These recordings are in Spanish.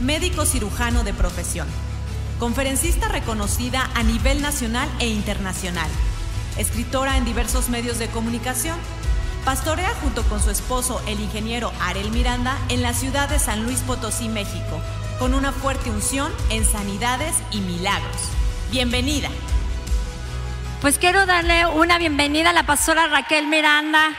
médico cirujano de profesión, conferencista reconocida a nivel nacional e internacional, escritora en diversos medios de comunicación. Pastorea junto con su esposo, el ingeniero Arel Miranda, en la ciudad de San Luis Potosí, México, con una fuerte unción en sanidades y milagros. Bienvenida. Pues quiero darle una bienvenida a la pastora Raquel Miranda,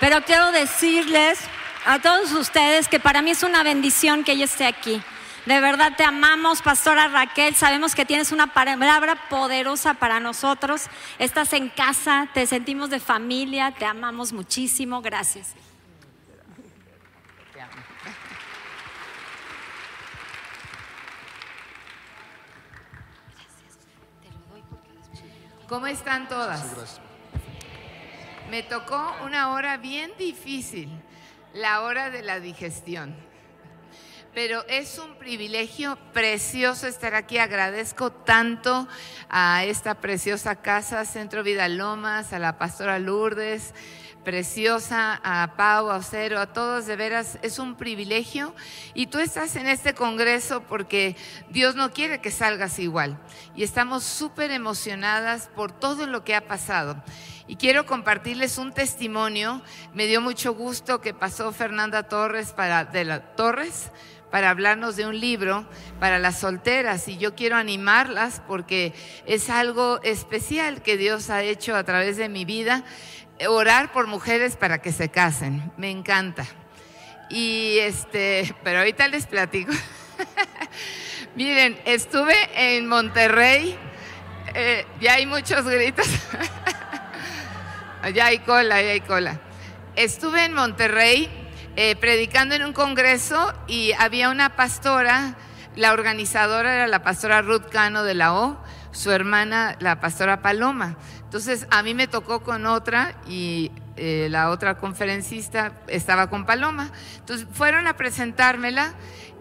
pero quiero decirles a todos ustedes que para mí es una bendición que ella esté aquí. De verdad te amamos, Pastora Raquel. Sabemos que tienes una palabra poderosa para nosotros. Estás en casa, te sentimos de familia, te amamos muchísimo. Gracias. ¿Cómo están todas? Me tocó una hora bien difícil, la hora de la digestión pero es un privilegio precioso estar aquí. Agradezco tanto a esta preciosa casa, Centro Vida Lomas, a la pastora Lourdes, preciosa, a Pau, a Ocero, a todos, de veras, es un privilegio. Y tú estás en este congreso porque Dios no quiere que salgas igual. Y estamos súper emocionadas por todo lo que ha pasado. Y quiero compartirles un testimonio. Me dio mucho gusto que pasó Fernanda Torres para de la Torres para hablarnos de un libro para las solteras y yo quiero animarlas porque es algo especial que Dios ha hecho a través de mi vida, orar por mujeres para que se casen, me encanta. Y este, pero ahorita les platico. Miren, estuve en Monterrey, eh, ya hay muchos gritos, ya hay cola, ya hay cola. Estuve en Monterrey eh, predicando en un congreso y había una pastora, la organizadora era la pastora Ruth Cano de la O, su hermana la pastora Paloma. Entonces a mí me tocó con otra y eh, la otra conferencista estaba con Paloma. Entonces fueron a presentármela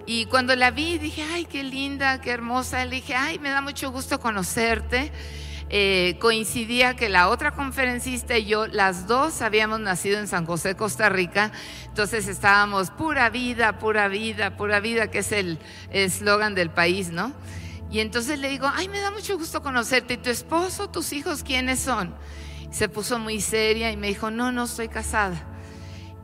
y cuando la vi dije, ay, qué linda, qué hermosa. Le dije, ay, me da mucho gusto conocerte. Eh, coincidía que la otra conferencista y yo, las dos habíamos nacido en San José, Costa Rica, entonces estábamos pura vida, pura vida, pura vida, que es el eslogan del país, ¿no? Y entonces le digo, ay, me da mucho gusto conocerte, ¿y tu esposo, tus hijos, quiénes son? Se puso muy seria y me dijo, no, no estoy casada.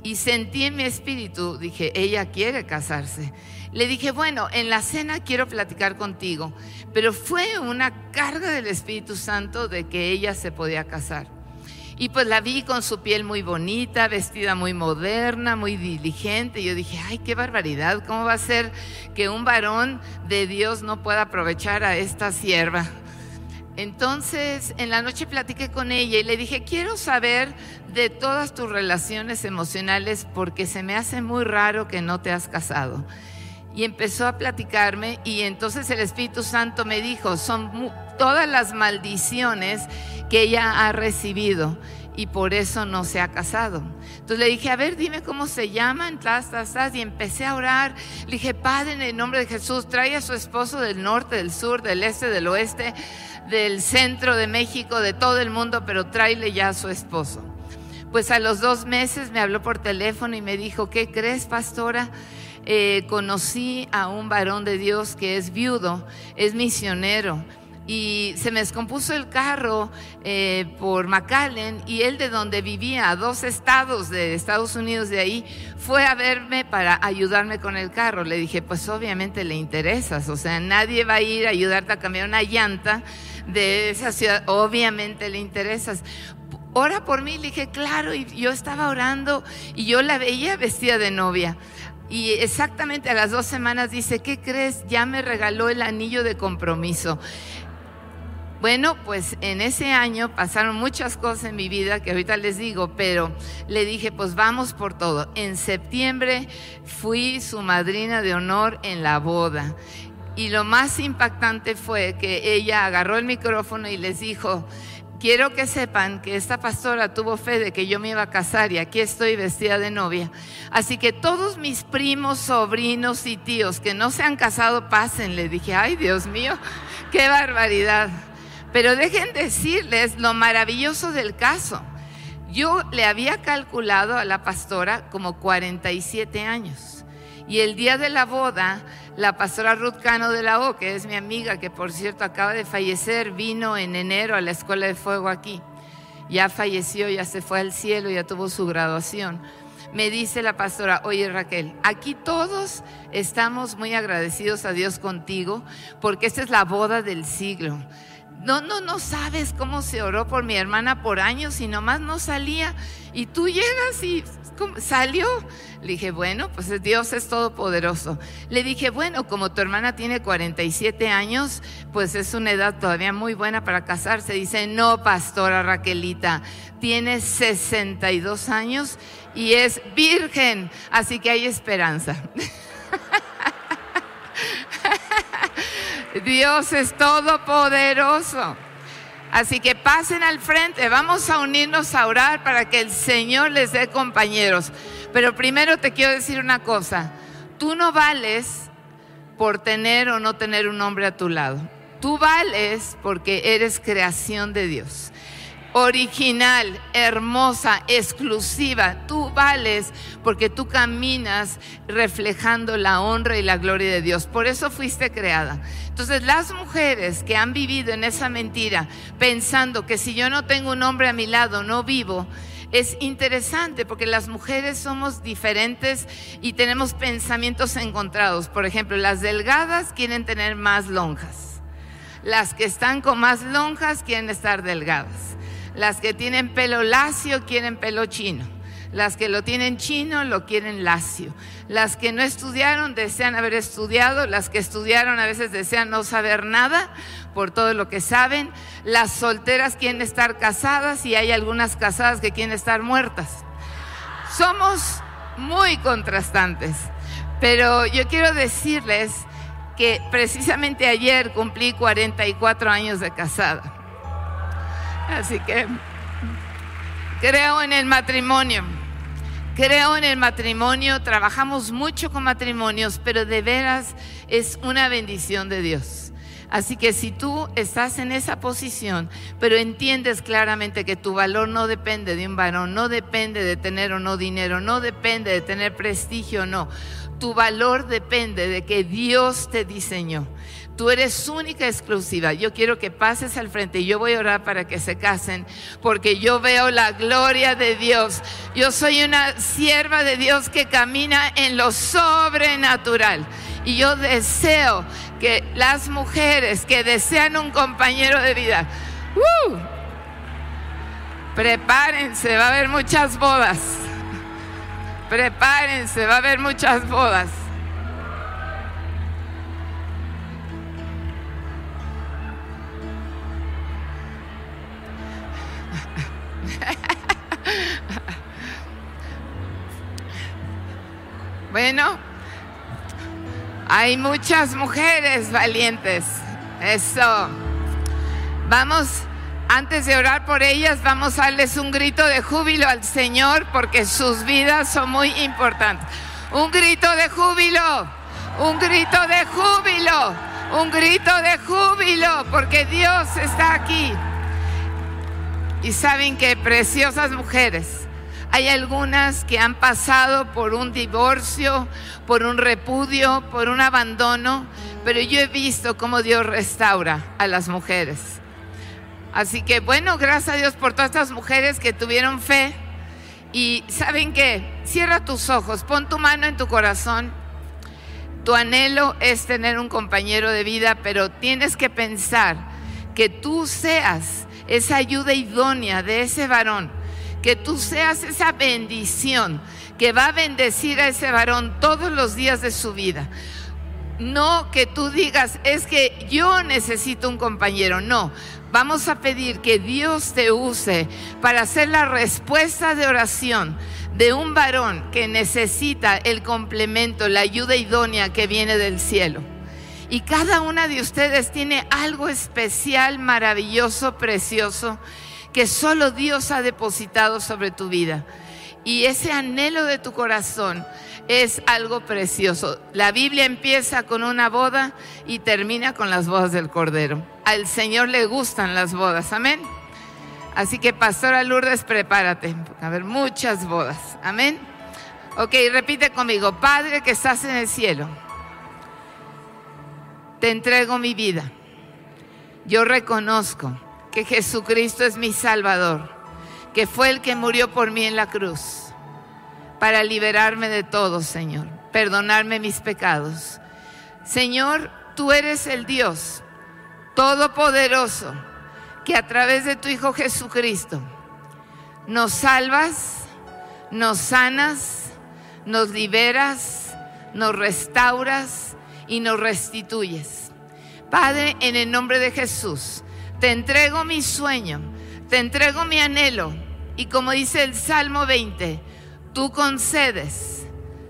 Y sentí en mi espíritu, dije, ella quiere casarse. Le dije, bueno, en la cena quiero platicar contigo, pero fue una carga del Espíritu Santo de que ella se podía casar. Y pues la vi con su piel muy bonita, vestida muy moderna, muy diligente. Y yo dije, ay, qué barbaridad, ¿cómo va a ser que un varón de Dios no pueda aprovechar a esta sierva? Entonces, en la noche platiqué con ella y le dije, quiero saber de todas tus relaciones emocionales porque se me hace muy raro que no te has casado y empezó a platicarme y entonces el Espíritu Santo me dijo, son todas las maldiciones que ella ha recibido y por eso no se ha casado. Entonces le dije, a ver, dime cómo se llaman, y empecé a orar. Le dije, Padre, en el nombre de Jesús, trae a su esposo del norte, del sur, del este, del oeste, del centro de México, de todo el mundo, pero tráele ya a su esposo. Pues a los dos meses me habló por teléfono y me dijo, ¿qué crees, pastora? Eh, conocí a un varón de Dios que es viudo, es misionero. Y se me descompuso el carro eh, por McAllen y él de donde vivía, a dos estados de Estados Unidos de ahí, fue a verme para ayudarme con el carro. Le dije, pues obviamente le interesas, o sea, nadie va a ir a ayudarte a cambiar una llanta de esa ciudad, obviamente le interesas ora por mí. Le dije, claro, y yo estaba orando y yo la veía vestida de novia. Y exactamente a las dos semanas dice, ¿qué crees? Ya me regaló el anillo de compromiso. Bueno, pues en ese año pasaron muchas cosas en mi vida que ahorita les digo, pero le dije, pues vamos por todo. En septiembre fui su madrina de honor en la boda. Y lo más impactante fue que ella agarró el micrófono y les dijo, quiero que sepan que esta pastora tuvo fe de que yo me iba a casar y aquí estoy vestida de novia. Así que todos mis primos, sobrinos y tíos que no se han casado, pasen. Le dije, ay Dios mío, qué barbaridad. Pero dejen decirles lo maravilloso del caso. Yo le había calculado a la pastora como 47 años. Y el día de la boda, la pastora Ruth Cano de la O, que es mi amiga, que por cierto acaba de fallecer, vino en enero a la Escuela de Fuego aquí. Ya falleció, ya se fue al cielo, ya tuvo su graduación. Me dice la pastora, oye Raquel, aquí todos estamos muy agradecidos a Dios contigo porque esta es la boda del siglo. No, no, no sabes cómo se oró por mi hermana por años y nomás no salía. Y tú llegas y salió. Le dije, bueno, pues Dios es todopoderoso. Le dije, bueno, como tu hermana tiene 47 años, pues es una edad todavía muy buena para casarse. Dice, no, pastora Raquelita, tiene 62 años y es virgen, así que hay esperanza. Dios es todopoderoso. Así que pasen al frente, vamos a unirnos a orar para que el Señor les dé compañeros. Pero primero te quiero decir una cosa, tú no vales por tener o no tener un hombre a tu lado. Tú vales porque eres creación de Dios original, hermosa, exclusiva. Tú vales porque tú caminas reflejando la honra y la gloria de Dios. Por eso fuiste creada. Entonces las mujeres que han vivido en esa mentira, pensando que si yo no tengo un hombre a mi lado, no vivo, es interesante porque las mujeres somos diferentes y tenemos pensamientos encontrados. Por ejemplo, las delgadas quieren tener más lonjas. Las que están con más lonjas quieren estar delgadas. Las que tienen pelo lacio quieren pelo chino. Las que lo tienen chino lo quieren lacio. Las que no estudiaron desean haber estudiado. Las que estudiaron a veces desean no saber nada por todo lo que saben. Las solteras quieren estar casadas y hay algunas casadas que quieren estar muertas. Somos muy contrastantes. Pero yo quiero decirles que precisamente ayer cumplí 44 años de casada. Así que creo en el matrimonio. Creo en el matrimonio, trabajamos mucho con matrimonios, pero de veras es una bendición de Dios. Así que si tú estás en esa posición, pero entiendes claramente que tu valor no depende de un varón, no depende de tener o no dinero, no depende de tener prestigio o no, tu valor depende de que Dios te diseñó. Tú eres única, exclusiva. Yo quiero que pases al frente y yo voy a orar para que se casen, porque yo veo la gloria de Dios. Yo soy una sierva de Dios que camina en lo sobrenatural. Y yo deseo que las mujeres que desean un compañero de vida, ¡uh! prepárense, va a haber muchas bodas. Prepárense, va a haber muchas bodas. Hay muchas mujeres valientes. Eso. Vamos, antes de orar por ellas, vamos a darles un grito de júbilo al Señor porque sus vidas son muy importantes. Un grito de júbilo, un grito de júbilo, un grito de júbilo porque Dios está aquí. Y saben que preciosas mujeres, hay algunas que han pasado por un divorcio, por un repudio, por un abandono, pero yo he visto cómo Dios restaura a las mujeres. Así que bueno, gracias a Dios por todas estas mujeres que tuvieron fe. Y saben que, cierra tus ojos, pon tu mano en tu corazón. Tu anhelo es tener un compañero de vida, pero tienes que pensar que tú seas esa ayuda idónea de ese varón, que tú seas esa bendición que va a bendecir a ese varón todos los días de su vida. No que tú digas, es que yo necesito un compañero, no. Vamos a pedir que Dios te use para hacer la respuesta de oración de un varón que necesita el complemento, la ayuda idónea que viene del cielo. Y cada una de ustedes tiene algo especial, maravilloso, precioso, que solo Dios ha depositado sobre tu vida. Y ese anhelo de tu corazón es algo precioso. La Biblia empieza con una boda y termina con las bodas del Cordero. Al Señor le gustan las bodas, amén. Así que, Pastora Lourdes, prepárate. A haber muchas bodas, amén. Ok, repite conmigo, Padre que estás en el cielo te entrego mi vida. Yo reconozco que Jesucristo es mi Salvador, que fue el que murió por mí en la cruz, para liberarme de todo, Señor, perdonarme mis pecados. Señor, tú eres el Dios todopoderoso, que a través de tu Hijo Jesucristo nos salvas, nos sanas, nos liberas, nos restauras y nos restituyes. Padre, en el nombre de Jesús, te entrego mi sueño, te entrego mi anhelo y como dice el Salmo 20, tú concedes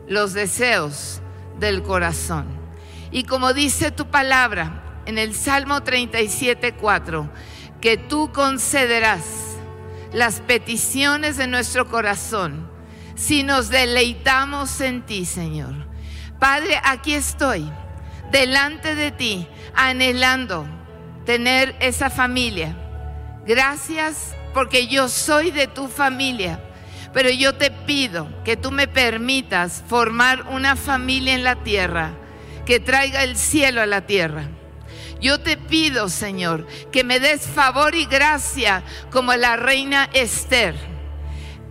los deseos del corazón. Y como dice tu palabra en el Salmo 37, 4, que tú concederás las peticiones de nuestro corazón si nos deleitamos en ti, Señor. Padre, aquí estoy, delante de ti, anhelando tener esa familia. Gracias porque yo soy de tu familia, pero yo te pido que tú me permitas formar una familia en la tierra que traiga el cielo a la tierra. Yo te pido, Señor, que me des favor y gracia como la reina Esther.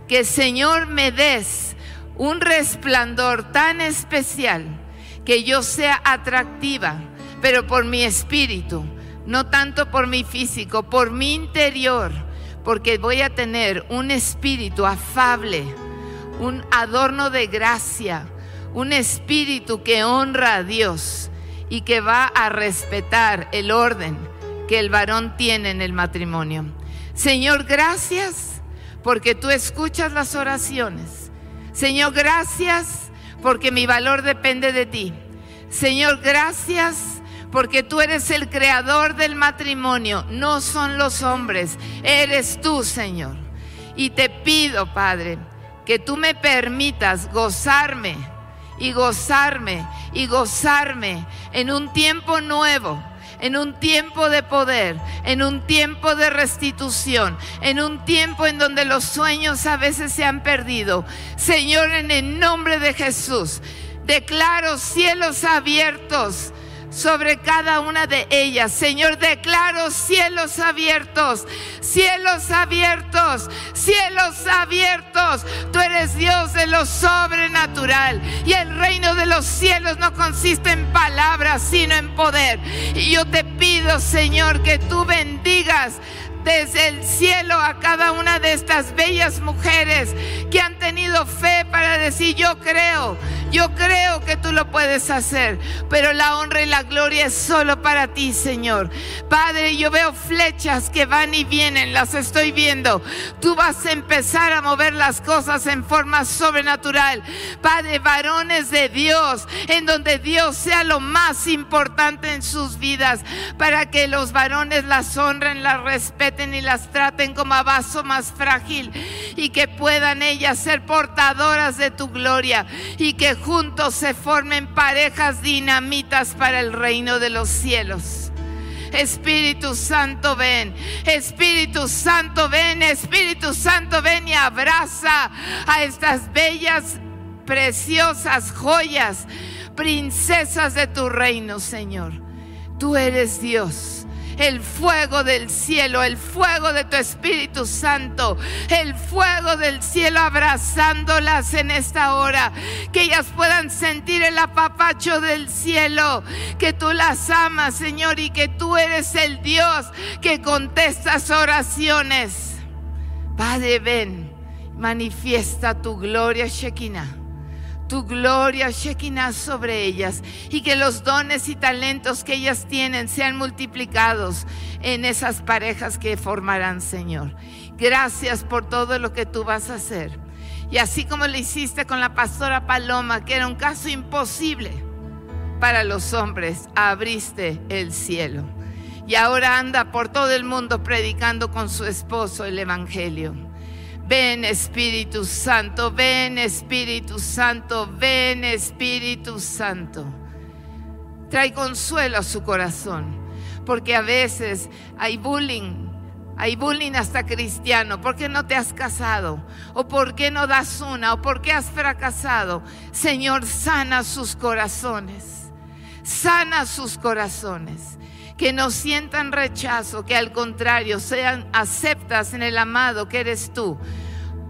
Que, Señor, me des un resplandor tan especial que yo sea atractiva, pero por mi espíritu, no tanto por mi físico, por mi interior, porque voy a tener un espíritu afable, un adorno de gracia, un espíritu que honra a Dios y que va a respetar el orden que el varón tiene en el matrimonio. Señor, gracias porque tú escuchas las oraciones. Señor, gracias porque mi valor depende de ti. Señor, gracias porque tú eres el creador del matrimonio, no son los hombres, eres tú, Señor. Y te pido, Padre, que tú me permitas gozarme y gozarme y gozarme en un tiempo nuevo, en un tiempo de poder, en un tiempo de restitución, en un tiempo en donde los sueños a veces se han perdido. Señor, en el nombre de Jesús, declaro cielos abiertos sobre cada una de ellas. Señor, declaro cielos abiertos, cielos abiertos, cielos abiertos. Tú eres Dios de lo sobrenatural y el reino de los cielos no consiste en palabras, sino en poder. Y yo te pido, Señor, que tú bendigas desde el cielo a cada una de estas bellas mujeres que han tenido fe para decir, yo creo, yo creo que tú lo puedes hacer, pero la honra y la gloria es solo para ti, Señor. Padre, yo veo flechas que van y vienen, las estoy viendo. Tú vas a empezar a mover las cosas en forma sobrenatural. Padre, varones de Dios, en donde Dios sea lo más importante en sus vidas, para que los varones las honren, las respeten y las traten como a vaso más frágil y que puedan ellas ser portadoras de tu gloria y que juntos se formen parejas dinamitas para el reino de los cielos. Espíritu Santo, ven. Espíritu Santo, ven. Espíritu Santo, ven y abraza a estas bellas, preciosas joyas, princesas de tu reino, Señor. Tú eres Dios el fuego del cielo, el fuego de tu Espíritu Santo, el fuego del cielo abrazándolas en esta hora, que ellas puedan sentir el apapacho del cielo, que tú las amas, Señor, y que tú eres el Dios que contestas oraciones. Padre, ven, manifiesta tu gloria, Shekinah tu gloria, Shekinah, sobre ellas y que los dones y talentos que ellas tienen sean multiplicados en esas parejas que formarán, Señor. Gracias por todo lo que tú vas a hacer. Y así como lo hiciste con la pastora Paloma, que era un caso imposible para los hombres, abriste el cielo. Y ahora anda por todo el mundo predicando con su esposo el Evangelio. Ven Espíritu Santo, ven Espíritu Santo, ven Espíritu Santo. Trae consuelo a su corazón, porque a veces hay bullying, hay bullying hasta cristiano. ¿Por qué no te has casado? ¿O por qué no das una? ¿O por qué has fracasado? Señor, sana sus corazones. Sana sus corazones. Que no sientan rechazo, que al contrario sean aceptas en el amado que eres tú.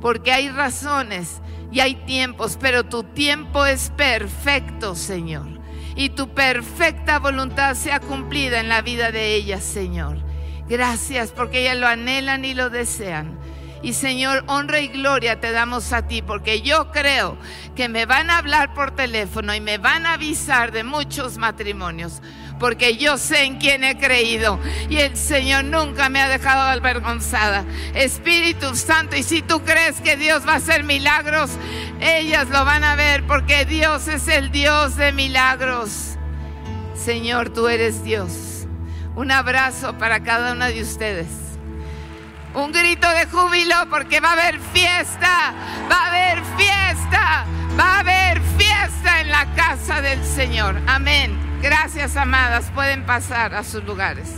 Porque hay razones y hay tiempos, pero tu tiempo es perfecto, Señor. Y tu perfecta voluntad sea cumplida en la vida de ellas, Señor. Gracias porque ellas lo anhelan y lo desean. Y Señor, honra y gloria te damos a ti, porque yo creo que me van a hablar por teléfono y me van a avisar de muchos matrimonios, porque yo sé en quién he creído y el Señor nunca me ha dejado avergonzada. Espíritu Santo, y si tú crees que Dios va a hacer milagros, ellas lo van a ver, porque Dios es el Dios de milagros. Señor, tú eres Dios. Un abrazo para cada una de ustedes. Un grito de júbilo porque va a haber fiesta, va a haber fiesta, va a haber fiesta en la casa del Señor. Amén. Gracias, amadas. Pueden pasar a sus lugares.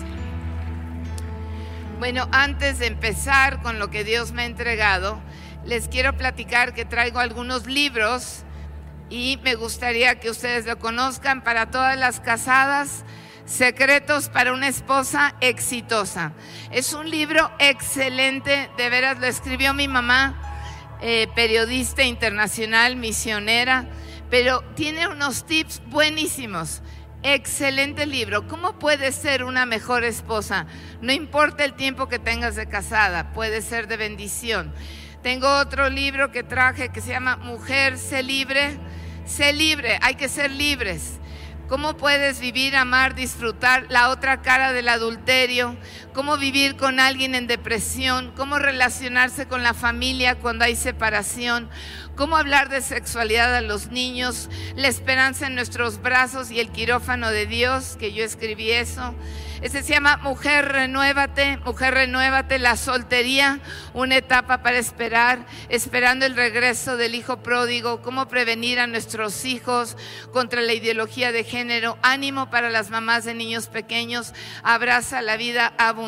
Bueno, antes de empezar con lo que Dios me ha entregado, les quiero platicar que traigo algunos libros y me gustaría que ustedes lo conozcan para todas las casadas Secretos para una esposa exitosa. Es un libro excelente, de veras lo escribió mi mamá, eh, periodista internacional, misionera, pero tiene unos tips buenísimos. Excelente libro. ¿Cómo puedes ser una mejor esposa? No importa el tiempo que tengas de casada, puede ser de bendición. Tengo otro libro que traje que se llama Mujer, sé libre. Sé libre, hay que ser libres. ¿Cómo puedes vivir, amar, disfrutar la otra cara del adulterio? ¿Cómo vivir con alguien en depresión? ¿Cómo relacionarse con la familia cuando hay separación? ¿Cómo hablar de sexualidad a los niños? La esperanza en nuestros brazos y el quirófano de Dios, que yo escribí eso. Ese se llama Mujer Renuévate, Mujer Renuévate, la soltería, una etapa para esperar, esperando el regreso del hijo pródigo, cómo prevenir a nuestros hijos contra la ideología de género, ánimo para las mamás de niños pequeños, abraza la vida abundante.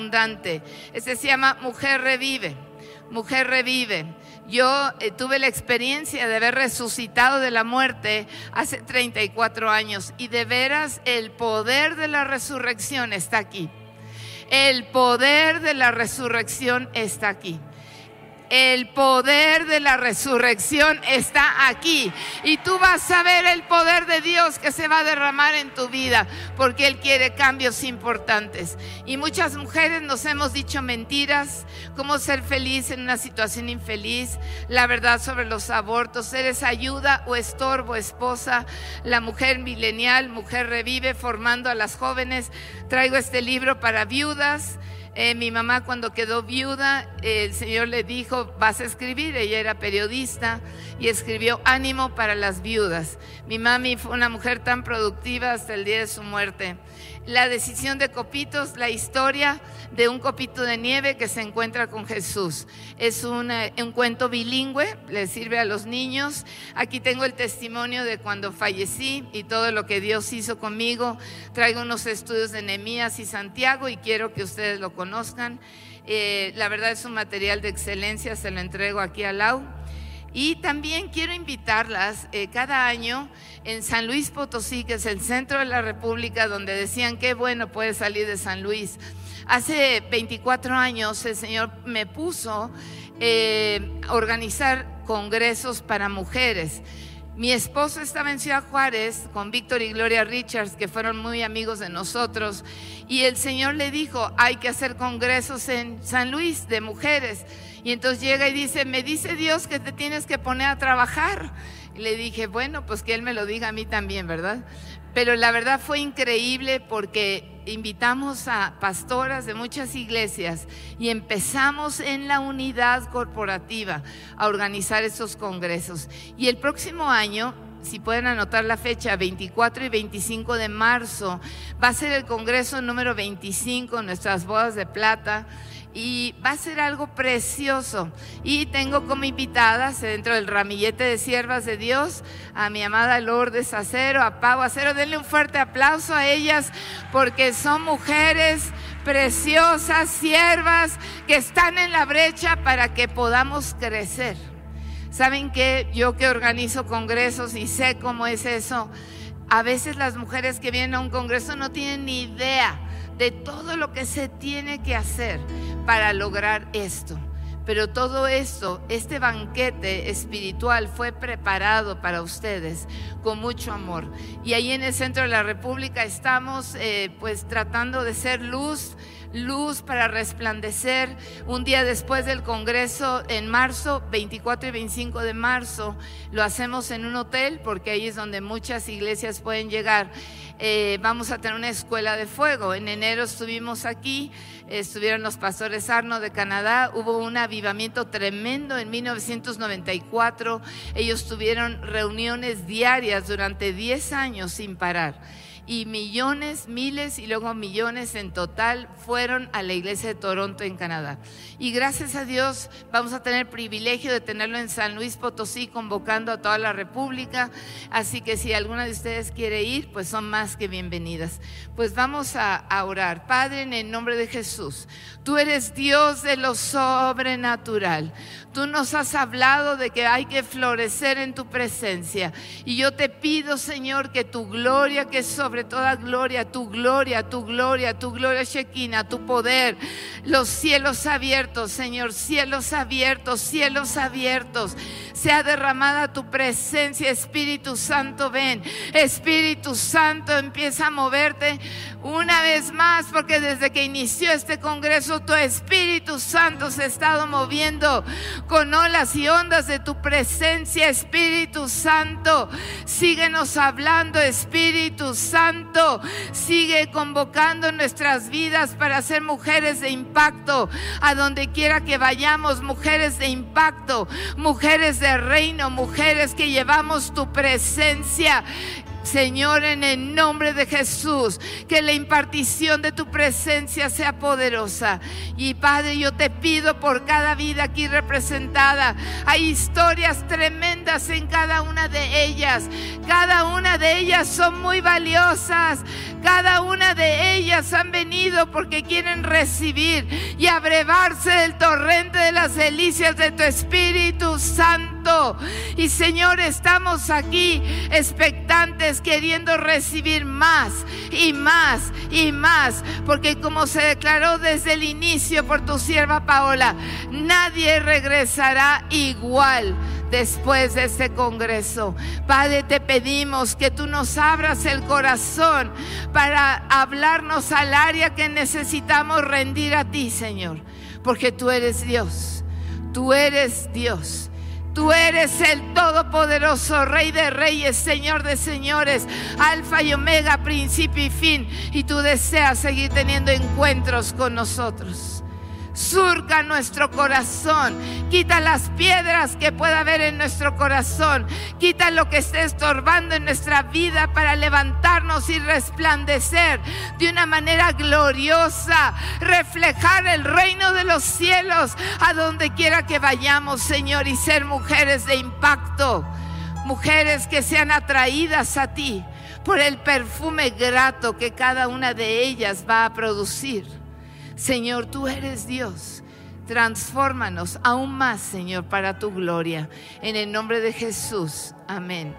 Ese se llama Mujer Revive, Mujer Revive. Yo eh, tuve la experiencia de haber resucitado de la muerte hace 34 años y de veras el poder de la resurrección está aquí. El poder de la resurrección está aquí. El poder de la resurrección está aquí. Y tú vas a ver el poder de Dios que se va a derramar en tu vida porque Él quiere cambios importantes. Y muchas mujeres nos hemos dicho mentiras, cómo ser feliz en una situación infeliz, la verdad sobre los abortos, eres ayuda o estorbo, esposa, la mujer milenial, mujer revive, formando a las jóvenes. Traigo este libro para viudas eh, mi mamá cuando quedó viuda, el Señor le dijo, vas a escribir, ella era periodista y escribió Ánimo para las viudas. Mi mami fue una mujer tan productiva hasta el día de su muerte. La decisión de Copitos, la historia de un copito de nieve que se encuentra con Jesús. Es un, un cuento bilingüe, le sirve a los niños. Aquí tengo el testimonio de cuando fallecí y todo lo que Dios hizo conmigo. Traigo unos estudios de Nehemías y Santiago y quiero que ustedes lo conozcan. Eh, la verdad es un material de excelencia, se lo entrego aquí a Lau. Y también quiero invitarlas eh, cada año en San Luis Potosí, que es el centro de la República, donde decían qué bueno puede salir de San Luis. Hace 24 años el Señor me puso eh, a organizar congresos para mujeres. Mi esposo estaba en Ciudad Juárez con Víctor y Gloria Richards, que fueron muy amigos de nosotros, y el Señor le dijo, hay que hacer congresos en San Luis de mujeres. Y entonces llega y dice, me dice Dios que te tienes que poner a trabajar. Y le dije, bueno, pues que Él me lo diga a mí también, ¿verdad? Pero la verdad fue increíble porque invitamos a pastoras de muchas iglesias y empezamos en la unidad corporativa a organizar esos congresos. Y el próximo año si pueden anotar la fecha, 24 y 25 de marzo, va a ser el Congreso número 25, nuestras bodas de plata y va a ser algo precioso. Y tengo como invitadas dentro del ramillete de siervas de Dios a mi amada Lourdes Acero, a Pau Acero. Denle un fuerte aplauso a ellas porque son mujeres preciosas, siervas, que están en la brecha para que podamos crecer. ¿Saben que Yo que organizo congresos y sé cómo es eso A veces las mujeres que vienen a un congreso no tienen ni idea de todo lo que se tiene que hacer para lograr esto. Pero todo esto, este banquete espiritual fue preparado para ustedes con mucho amor. Y ahí en el centro de la República estamos eh, pues tratando de ser luz luz para resplandecer. Un día después del Congreso, en marzo, 24 y 25 de marzo, lo hacemos en un hotel porque ahí es donde muchas iglesias pueden llegar. Eh, vamos a tener una escuela de fuego. En enero estuvimos aquí, estuvieron los pastores Arno de Canadá, hubo un avivamiento tremendo en 1994. Ellos tuvieron reuniones diarias durante 10 años sin parar y millones, miles y luego millones en total fueron a la iglesia de Toronto en Canadá. Y gracias a Dios vamos a tener privilegio de tenerlo en San Luis Potosí convocando a toda la República. Así que si alguna de ustedes quiere ir, pues son más que bienvenidas. Pues vamos a, orar. Padre, en el nombre de Jesús, tú eres Dios de lo sobrenatural. Tú nos has hablado de que hay que florecer en tu presencia. Y yo te pido, Señor, que tu gloria, que sobre toda gloria, tu gloria, tu gloria, tu gloria Shekinah, tu poder, los cielos abiertos, Señor, cielos abiertos, cielos abiertos, sea derramada tu presencia, Espíritu Santo, ven. Espíritu Santo, empieza a moverte una vez más, porque desde que inició este congreso, tu Espíritu Santo se ha estado moviendo con olas y ondas de tu presencia, Espíritu Santo. Síguenos hablando, Espíritu Santo. Sigue convocando nuestras vidas para ser mujeres de impacto. A donde quiera que vayamos, mujeres de impacto, mujeres de reino, mujeres que llevamos tu presencia. Señor, en el nombre de Jesús, que la impartición de tu presencia sea poderosa. Y Padre, yo te pido por cada vida aquí representada. Hay historias tremendas en cada una de ellas. Cada una de ellas son muy valiosas. Cada una de ellas han venido porque quieren recibir y abrevarse del torrente de las delicias de tu Espíritu Santo. Y Señor, estamos aquí expectantes, queriendo recibir más y más y más. Porque como se declaró desde el inicio por tu sierva Paola, nadie regresará igual después de este congreso. Padre, te pedimos que tú nos abras el corazón para hablarnos al área que necesitamos rendir a ti, Señor. Porque tú eres Dios. Tú eres Dios. Tú eres el Todopoderoso, Rey de Reyes, Señor de Señores, Alfa y Omega, principio y fin. Y tú deseas seguir teniendo encuentros con nosotros surca nuestro corazón, quita las piedras que pueda haber en nuestro corazón, quita lo que esté estorbando en nuestra vida para levantarnos y resplandecer de una manera gloriosa, reflejar el reino de los cielos a donde quiera que vayamos, Señor, y ser mujeres de impacto, mujeres que sean atraídas a ti por el perfume grato que cada una de ellas va a producir. Señor, tú eres Dios. Transfórmanos aún más, Señor, para tu gloria. En el nombre de Jesús. Amén.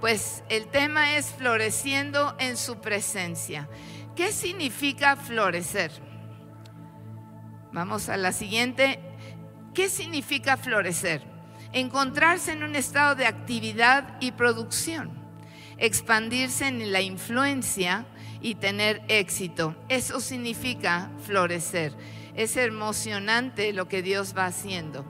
Pues el tema es floreciendo en su presencia. ¿Qué significa florecer? Vamos a la siguiente. ¿Qué significa florecer? Encontrarse en un estado de actividad y producción. Expandirse en la influencia y tener éxito. Eso significa florecer. Es emocionante lo que Dios va haciendo.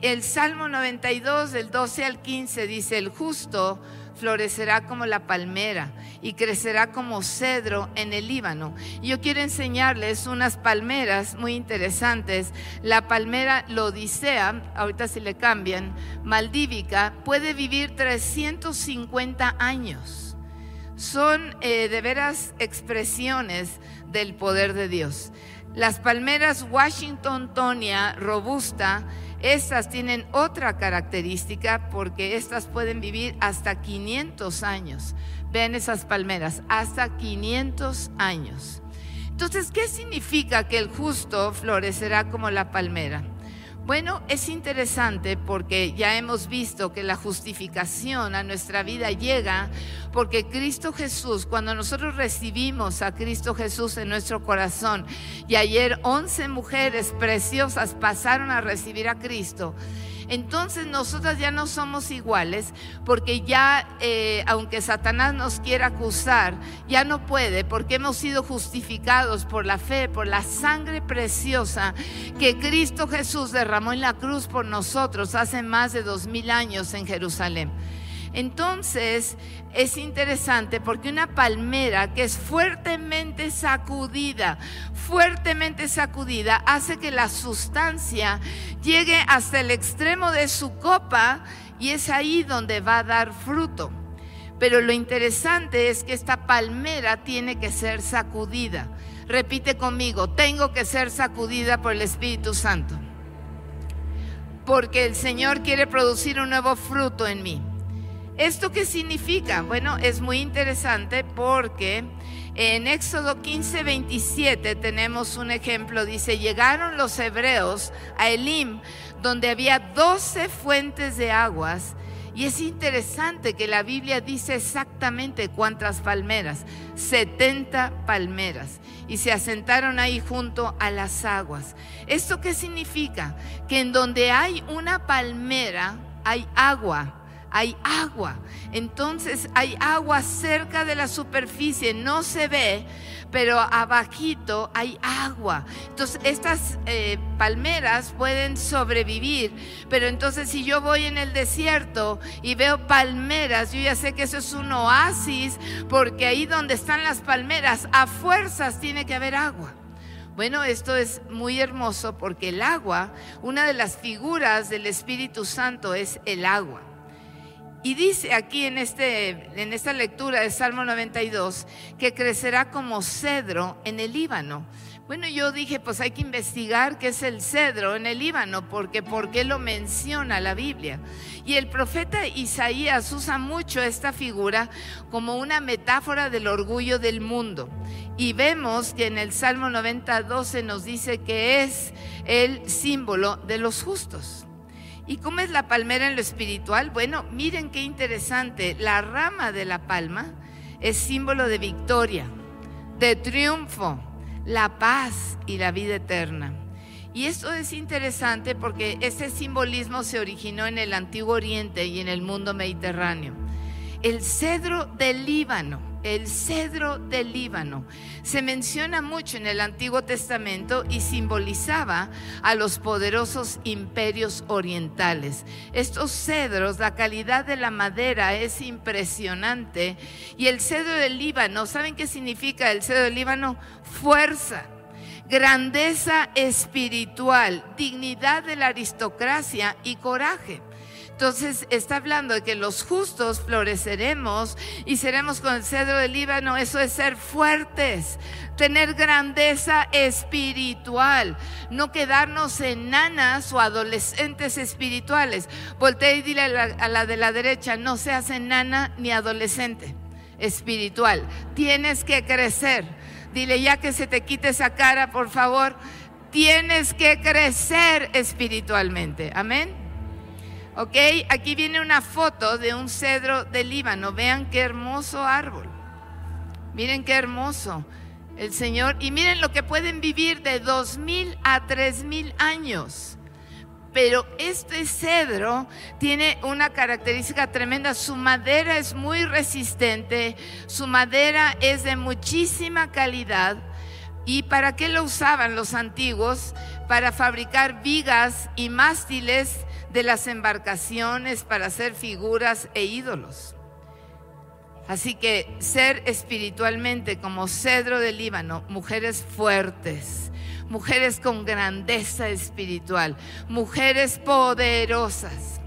El Salmo 92, del 12 al 15, dice, el justo florecerá como la palmera y crecerá como cedro en el Líbano. Yo quiero enseñarles unas palmeras muy interesantes. La palmera Lodicea, ahorita si le cambian, maldívica, puede vivir 350 años son eh, de veras expresiones del poder de Dios. Las palmeras Washington Tonia robusta, estas tienen otra característica porque estas pueden vivir hasta 500 años. Ven esas palmeras, hasta 500 años. Entonces, ¿qué significa que el justo florecerá como la palmera? Bueno, es interesante porque ya hemos visto que la justificación a nuestra vida llega porque Cristo Jesús, cuando nosotros recibimos a Cristo Jesús en nuestro corazón, y ayer 11 mujeres preciosas pasaron a recibir a Cristo, entonces nosotras ya no somos iguales porque ya, eh, aunque Satanás nos quiera acusar, ya no puede porque hemos sido justificados por la fe, por la sangre preciosa que Cristo Jesús derramó en la cruz por nosotros hace más de dos mil años en Jerusalén. Entonces es interesante porque una palmera que es fuertemente sacudida, fuertemente sacudida, hace que la sustancia llegue hasta el extremo de su copa y es ahí donde va a dar fruto. Pero lo interesante es que esta palmera tiene que ser sacudida. Repite conmigo, tengo que ser sacudida por el Espíritu Santo. Porque el Señor quiere producir un nuevo fruto en mí. ¿Esto qué significa? Bueno, es muy interesante porque en Éxodo 15, 27 tenemos un ejemplo. Dice, llegaron los hebreos a Elim, donde había 12 fuentes de aguas. Y es interesante que la Biblia dice exactamente cuántas palmeras, 70 palmeras. Y se asentaron ahí junto a las aguas. ¿Esto qué significa? Que en donde hay una palmera hay agua hay agua. Entonces hay agua cerca de la superficie, no se ve, pero abajito hay agua. Entonces estas eh, palmeras pueden sobrevivir, pero entonces si yo voy en el desierto y veo palmeras, yo ya sé que eso es un oasis, porque ahí donde están las palmeras, a fuerzas tiene que haber agua. Bueno, esto es muy hermoso porque el agua, una de las figuras del Espíritu Santo es el agua. Y dice aquí en, este, en esta lectura de Salmo 92 que crecerá como cedro en el Líbano. Bueno, yo dije, pues hay que investigar qué es el cedro en el Líbano, porque por qué lo menciona la Biblia. Y el profeta Isaías usa mucho esta figura como una metáfora del orgullo del mundo. Y vemos que en el Salmo 90, 12 nos dice que es el símbolo de los justos. ¿Y cómo es la palmera en lo espiritual? Bueno, miren qué interesante. La rama de la palma es símbolo de victoria, de triunfo, la paz y la vida eterna. Y esto es interesante porque ese simbolismo se originó en el Antiguo Oriente y en el mundo mediterráneo. El cedro del Líbano el cedro del Líbano. Se menciona mucho en el Antiguo Testamento y simbolizaba a los poderosos imperios orientales. Estos cedros, la calidad de la madera es impresionante. Y el cedro del Líbano, ¿saben qué significa el cedro del Líbano? Fuerza grandeza espiritual, dignidad de la aristocracia y coraje. Entonces está hablando de que los justos floreceremos y seremos con el cedro del Líbano. Eso es ser fuertes, tener grandeza espiritual, no quedarnos enanas o adolescentes espirituales. Voltea y dile a la, a la de la derecha, no seas enana ni adolescente espiritual. Tienes que crecer. Dile ya que se te quite esa cara, por favor. Tienes que crecer espiritualmente. Amén. Ok, aquí viene una foto de un cedro del Líbano. Vean qué hermoso árbol. Miren qué hermoso el Señor. Y miren lo que pueden vivir de dos mil a tres mil años. Pero este cedro tiene una característica tremenda. Su madera es muy resistente. Su madera es de muchísima calidad. ¿Y para qué lo usaban los antiguos? Para fabricar vigas y mástiles de las embarcaciones para hacer figuras e ídolos. Así que ser espiritualmente como cedro del Líbano, mujeres fuertes, mujeres con grandeza espiritual, mujeres poderosas.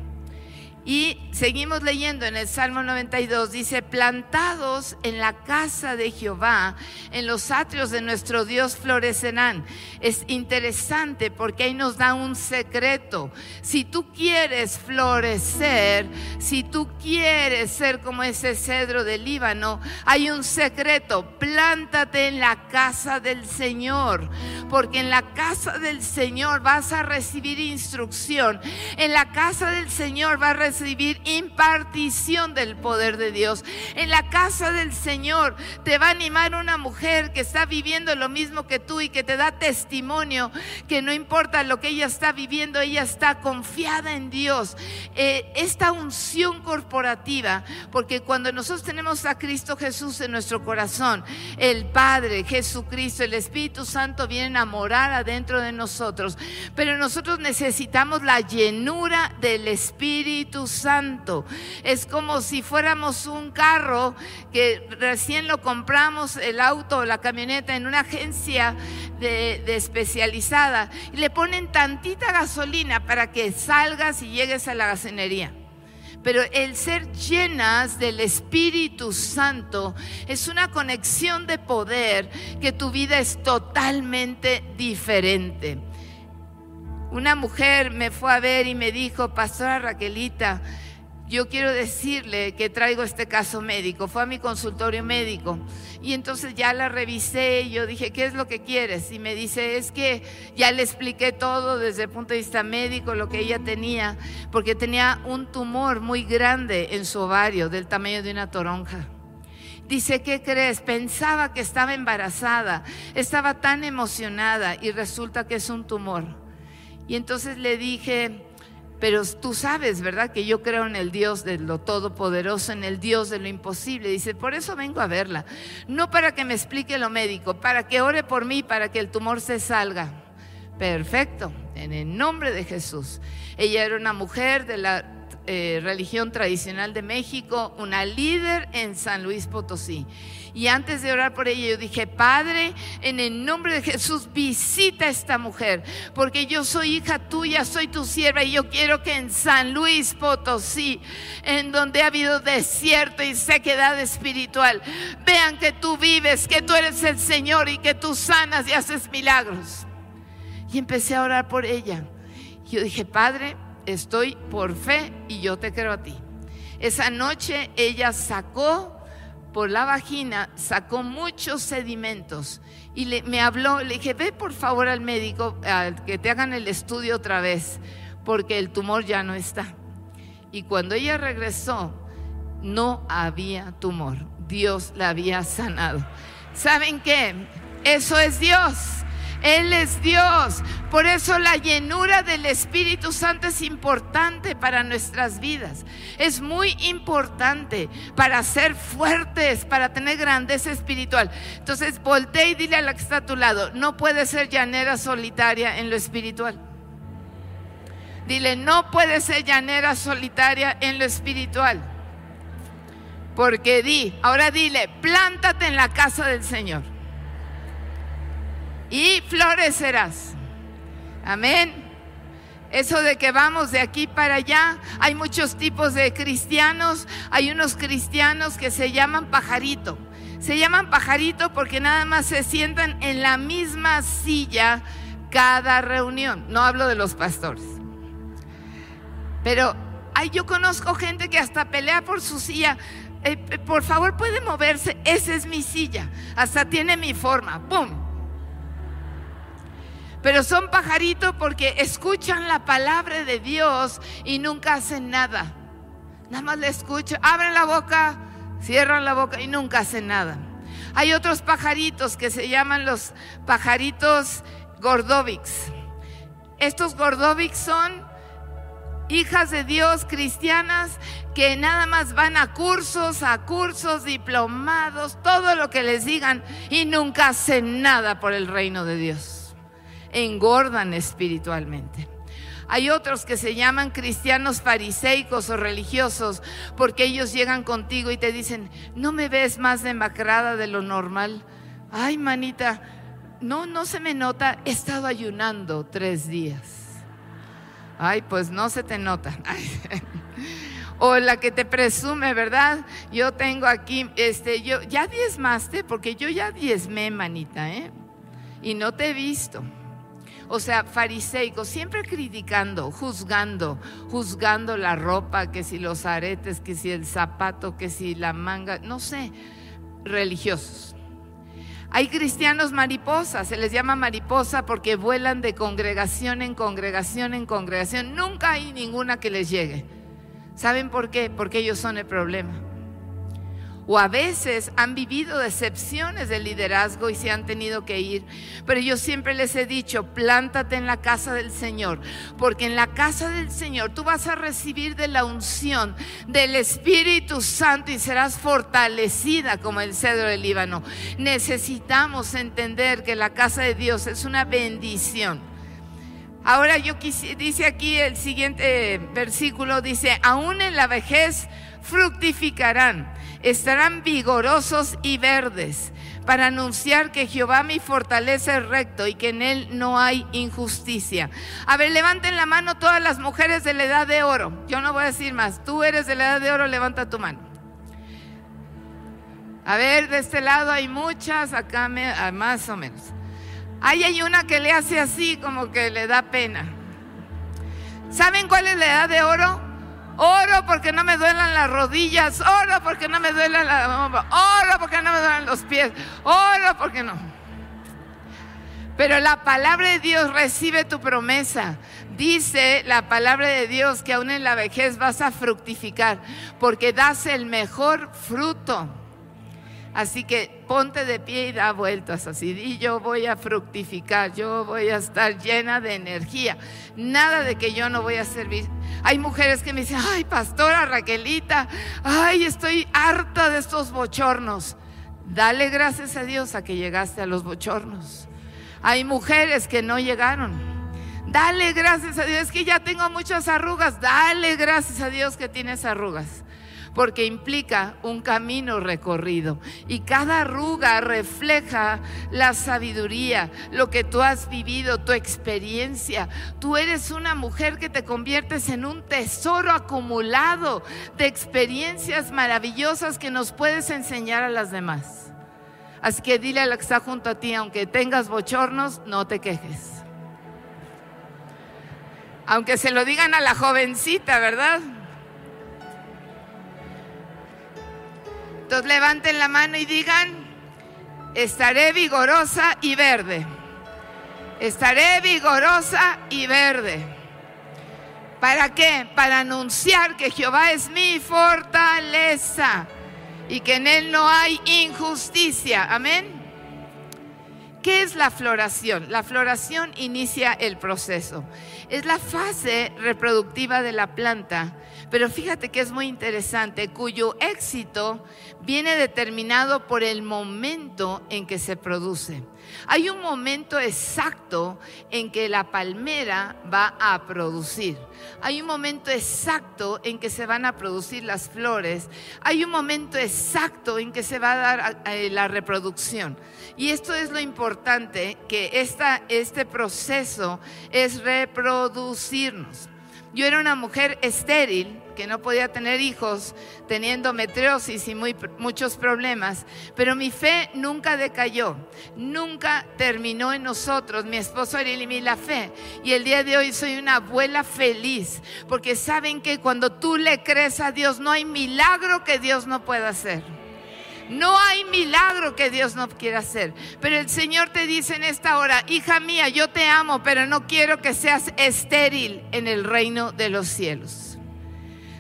Y seguimos leyendo en el Salmo 92, dice, plantados en la casa de Jehová, en los atrios de nuestro Dios florecerán. Es interesante porque ahí nos da un secreto. Si tú quieres florecer, si tú quieres ser como ese cedro del Líbano, hay un secreto. Plántate en la casa del Señor, porque en la casa del Señor vas a recibir instrucción. En la casa del Señor vas a recibir recibir impartición del poder de Dios. En la casa del Señor te va a animar una mujer que está viviendo lo mismo que tú y que te da testimonio que no importa lo que ella está viviendo, ella está confiada en Dios. Eh, esta unción corporativa, porque cuando nosotros tenemos a Cristo Jesús en nuestro corazón, el Padre, Jesucristo, el Espíritu Santo vienen a morar adentro de nosotros, pero nosotros necesitamos la llenura del Espíritu Santo. Es como si fuéramos un carro que recién lo compramos, el auto o la camioneta, en una agencia de, especializada y le ponen tantita gasolina para que salgas y llegues a la gasolinería. Pero el ser llenas del Espíritu Santo es una conexión de poder que tu vida es totalmente diferente. Una mujer me fue a ver y me dijo, Pastora Raquelita, yo quiero decirle que traigo este caso médico. Fue a mi consultorio médico y entonces ya la revisé y yo dije, ¿qué es lo que quieres? Y me dice, es que ya le expliqué todo desde el punto de vista médico, lo que ella tenía, porque tenía un tumor muy grande en su ovario, del tamaño de una toronja. Dice, ¿qué crees? Pensaba que estaba embarazada, estaba tan emocionada y resulta que es un tumor. Y entonces le dije, pero tú sabes, ¿verdad? Que yo creo en el Dios de lo todopoderoso, en el Dios de lo imposible. Dice, por eso vengo a verla. No para que me explique lo médico, para que ore por mí, para que el tumor se salga. Perfecto, en el nombre de Jesús. Ella era una mujer de la eh, religión tradicional de México, una líder en San Luis Potosí. Y antes de orar por ella, yo dije, Padre, en el nombre de Jesús, visita a esta mujer, porque yo soy hija tuya, soy tu sierva, y yo quiero que en San Luis Potosí, en donde ha habido desierto y sequedad espiritual, vean que tú vives, que tú eres el Señor y que tú sanas y haces milagros. Y empecé a orar por ella. Yo dije, Padre, estoy por fe y yo te creo a ti. Esa noche ella sacó por la vagina, sacó muchos sedimentos y me habló, le dije, ve por favor al médico que te hagan el estudio otra vez, porque el tumor ya no está. Y cuando ella regresó, no había tumor, Dios la había sanado. ¿Saben qué? Eso es Dios. Él es Dios. Por eso la llenura del Espíritu Santo es importante para nuestras vidas. Es muy importante para ser fuertes, para tener grandeza espiritual. Entonces, voltea y dile a la que está a tu lado, no puede ser llanera solitaria en lo espiritual. Dile, no puede ser llanera solitaria en lo espiritual. Porque di, ahora dile, plántate en la casa del Señor y florecerás. Amén. Eso de que vamos de aquí para allá, hay muchos tipos de cristianos. Hay unos cristianos que se llaman pajarito. Se llaman pajarito porque nada más se sientan en la misma silla cada reunión. No hablo de los pastores. Pero ay, yo conozco gente que hasta pelea por su silla. Eh, eh, por favor, puede moverse. Esa es mi silla. Hasta tiene mi forma. ¡Pum! Pero son pajaritos porque escuchan la palabra de Dios y nunca hacen nada. Nada más le escuchan, abren la boca, cierran la boca y nunca hacen nada. Hay otros pajaritos que se llaman los pajaritos gordovics. Estos gordovics son hijas de Dios cristianas que nada más van a cursos, a cursos, diplomados, todo lo que les digan y nunca hacen nada por el reino de Dios engordan espiritualmente. Hay otros que se llaman cristianos fariseicos o religiosos porque ellos llegan contigo y te dicen, no me ves más demacrada de lo normal. Ay, manita, no, no se me nota, he estado ayunando tres días. Ay, pues no se te nota. o la que te presume, ¿verdad? Yo tengo aquí, este, yo, ya diezmaste, porque yo ya diezmé, manita, ¿eh? Y no te he visto. O sea, fariseico, siempre criticando, juzgando, juzgando la ropa, que si los aretes, que si el zapato, que si la manga, no sé, religiosos. Hay cristianos mariposas, se les llama mariposa porque vuelan de congregación en congregación en congregación. Nunca hay ninguna que les llegue. ¿Saben por qué? Porque ellos son el problema o a veces han vivido decepciones de liderazgo y se han tenido que ir. Pero yo siempre les he dicho, plántate en la casa del Señor, porque en la casa del Señor tú vas a recibir de la unción del Espíritu Santo y serás fortalecida como el cedro del Líbano. Necesitamos entender que la casa de Dios es una bendición. Ahora yo dice aquí el siguiente versículo, dice, aún en la vejez fructificarán estarán vigorosos y verdes para anunciar que Jehová mi fortaleza es recto y que en él no hay injusticia. A ver, levanten la mano todas las mujeres de la edad de oro. Yo no voy a decir más. Tú eres de la edad de oro, levanta tu mano. A ver, de este lado hay muchas, acá ah, más o menos. Ahí hay una que le hace así, como que le da pena. ¿Saben cuál es la edad de oro? Oro porque no me duelan las rodillas. Oro porque no me duela la Oro porque no me duelen los pies. Oro porque no. Pero la palabra de Dios recibe tu promesa. Dice la palabra de Dios que aún en la vejez vas a fructificar porque das el mejor fruto. Así que ponte de pie y da vueltas así. Y yo voy a fructificar, yo voy a estar llena de energía. Nada de que yo no voy a servir. Hay mujeres que me dicen, ay, pastora Raquelita, ay, estoy harta de estos bochornos. Dale gracias a Dios a que llegaste a los bochornos. Hay mujeres que no llegaron. Dale gracias a Dios, que ya tengo muchas arrugas. Dale gracias a Dios que tienes arrugas porque implica un camino recorrido. Y cada arruga refleja la sabiduría, lo que tú has vivido, tu experiencia. Tú eres una mujer que te conviertes en un tesoro acumulado de experiencias maravillosas que nos puedes enseñar a las demás. Así que dile a la que está junto a ti, aunque tengas bochornos, no te quejes. Aunque se lo digan a la jovencita, ¿verdad? Entonces levanten la mano y digan, estaré vigorosa y verde. Estaré vigorosa y verde. ¿Para qué? Para anunciar que Jehová es mi fortaleza y que en él no hay injusticia. Amén. ¿Qué es la floración? La floración inicia el proceso. Es la fase reproductiva de la planta pero fíjate que es muy interesante, cuyo éxito viene determinado por el momento en que se produce. Hay un momento exacto en que la palmera va a producir. Hay un momento exacto en que se van a producir las flores. Hay un momento exacto en que se va a dar eh, la reproducción. Y esto es lo importante, que esta, este proceso es reproducirnos. Yo era una mujer estéril que no podía tener hijos, teniendo metriosis y muchos problemas, pero mi fe nunca decayó, nunca terminó en nosotros, mi esposo Ariel y la fe. Y el día de hoy soy una abuela feliz, porque saben que cuando tú le crees a Dios, no hay milagro que Dios no pueda hacer. No hay milagro que Dios no quiera hacer. Pero el Señor te dice en esta hora, hija mía, yo te amo, pero no quiero que seas estéril en el reino de los cielos.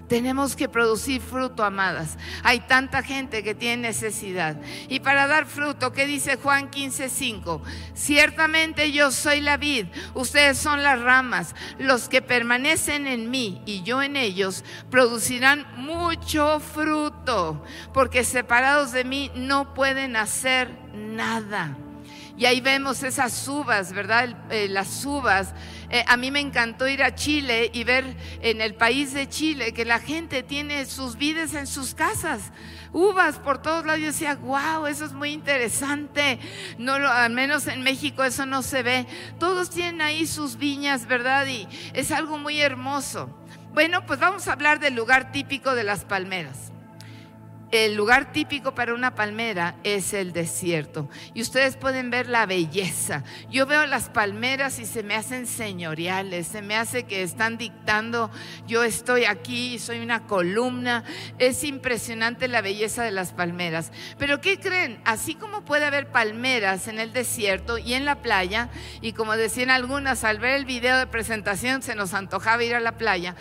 Tenemos que producir fruto, amadas. Hay tanta gente que tiene necesidad. Y para dar fruto, ¿qué dice Juan 15:5? Ciertamente yo soy la vid, ustedes son las ramas. Los que permanecen en mí y yo en ellos producirán mucho fruto, porque separados de mí no pueden hacer nada. Y ahí vemos esas uvas, ¿verdad? Eh, las uvas. Eh, a mí me encantó ir a Chile y ver en el país de Chile que la gente tiene sus vides en sus casas. Uvas por todos lados. Yo decía, wow, eso es muy interesante. No, al menos en México eso no se ve. Todos tienen ahí sus viñas, ¿verdad? Y es algo muy hermoso. Bueno, pues vamos a hablar del lugar típico de las palmeras. El lugar típico para una palmera es el desierto. Y ustedes pueden ver la belleza. Yo veo las palmeras y se me hacen señoriales, se me hace que están dictando, yo estoy aquí, soy una columna. Es impresionante la belleza de las palmeras. Pero ¿qué creen? Así como puede haber palmeras en el desierto y en la playa, y como decían algunas, al ver el video de presentación se nos antojaba ir a la playa,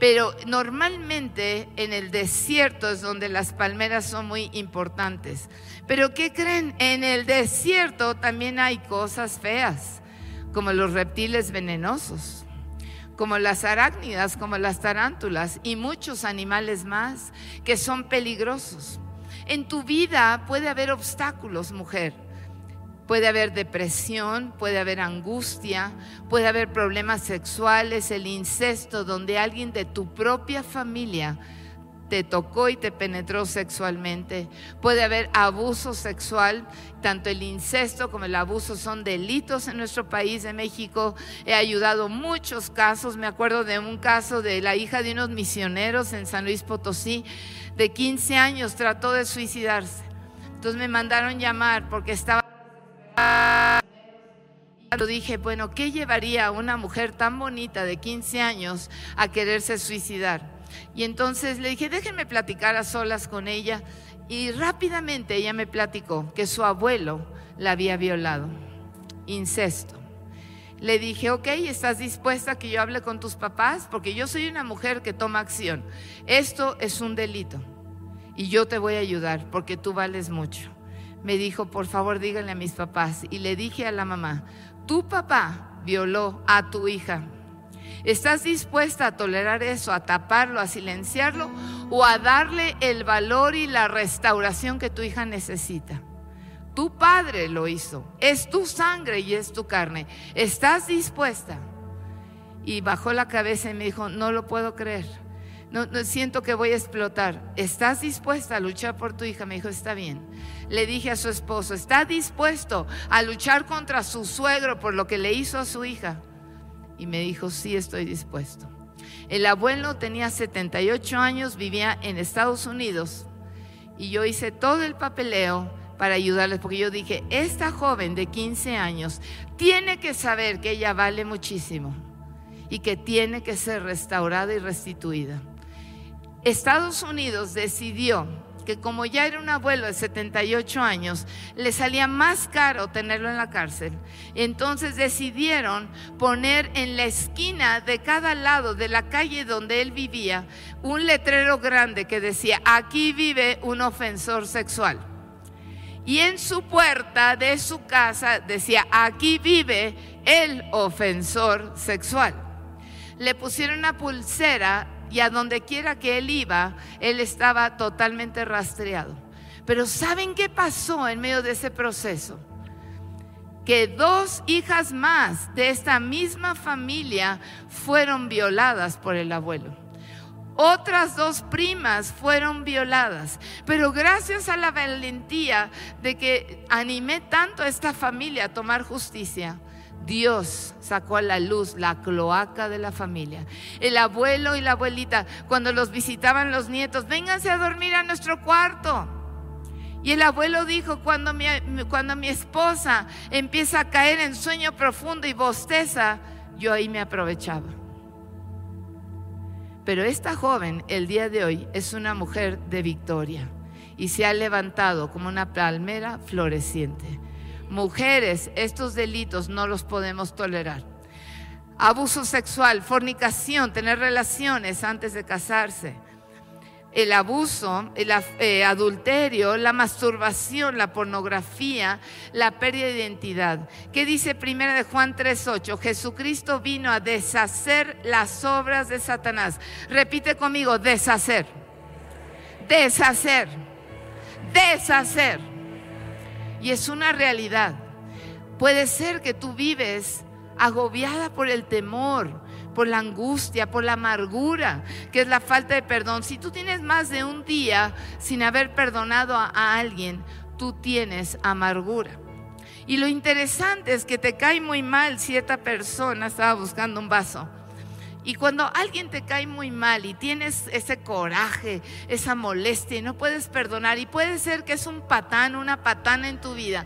pero normalmente en el desierto es donde las palmeras son muy importantes. Pero ¿qué creen? En el desierto también hay cosas feas, como los reptiles venenosos, como las arácnidas, como las tarántulas y muchos animales más que son peligrosos. En tu vida puede haber obstáculos, mujer Puede haber depresión, puede haber angustia, puede haber problemas sexuales, el incesto, donde alguien de tu propia familia te tocó y te penetró sexualmente. Puede haber abuso sexual, tanto el incesto como el abuso son delitos en nuestro país de México. He ayudado muchos casos, me acuerdo de un caso de la hija de unos misioneros en San Luis Potosí, de 15 años, trató de suicidarse. Entonces me mandaron llamar porque estaba dije, bueno, ¿qué llevaría a una mujer tan bonita de 15 años a quererse suicidar? Y entonces le dije, déjenme platicar a solas con ella. Y rápidamente ella me platicó que su abuelo la había violado, incesto. Le dije, ok, ¿estás dispuesta a que yo hable con tus papás? Porque yo soy una mujer que toma acción. Esto es un delito y yo te voy a ayudar porque tú vales mucho me dijo, por favor díganle a mis papás. Y le dije a la mamá, tu papá violó a tu hija. ¿Estás dispuesta a tolerar eso, a taparlo, a silenciarlo o a darle el valor y la restauración que tu hija necesita? Tu padre lo hizo, es tu sangre y es tu carne. ¿Estás dispuesta? Y bajó la cabeza y me dijo, no lo puedo creer no, siento que voy a explotar. ¿Estás dispuesta a luchar por tu hija? Me dijo, está bien. Le dije a su esposo, ¿está dispuesto a luchar contra su suegro por lo que le hizo a su hija? Y me dijo, sí, estoy dispuesto. El abuelo tenía 78 años, vivía en Estados Unidos y yo hice todo el papeleo para ayudarles, porque yo dije, esta joven de 15 años tiene que saber que ella vale muchísimo y que tiene que ser restaurada y restituida. Estados Unidos decidió como ya era un abuelo de 78 años, le salía más caro tenerlo en la cárcel. Entonces decidieron poner en la esquina de cada lado de la calle donde él vivía un letrero grande que decía, aquí vive un ofensor sexual. Y en su puerta de su casa decía, aquí vive el ofensor sexual. Le pusieron una pulsera y a donde quiera que él iba, él estaba totalmente rastreado. Pero ¿saben qué pasó en medio de ese proceso? Que dos hijas más de esta misma familia fueron violadas por el abuelo. Otras dos primas fueron violadas, pero gracias a la valentía de que animé tanto a esta familia a tomar justicia, Dios sacó a la luz la cloaca de la familia. El abuelo y la abuelita, cuando los visitaban los nietos, vénganse a dormir a nuestro cuarto. Y el abuelo dijo, cuando mi, cuando mi esposa empieza a caer en sueño profundo y bosteza, yo ahí me aprovechaba. Pero esta joven, el día de hoy, es una mujer de victoria y se ha levantado como una palmera floreciente. Mujeres, estos delitos no los podemos tolerar. Abuso sexual, fornicación, tener relaciones antes de casarse. El abuso, el eh, adulterio, la masturbación, la pornografía, la pérdida de identidad. ¿Qué dice 1 de Juan 3:8? Jesucristo vino a deshacer las obras de Satanás. Repite conmigo, deshacer. Deshacer. Deshacer y es una realidad. Puede ser que tú vives agobiada por el temor, por la angustia, por la amargura, que es la falta de perdón. Si tú tienes más de un día sin haber perdonado a, alguien, tú tienes amargura. Y lo interesante es que te cae muy mal cierta persona, estaba buscando un vaso, Y cuando alguien te cae muy mal y tienes ese coraje, esa molestia y no puedes perdonar, y puede ser que es un patán, una patana en tu vida,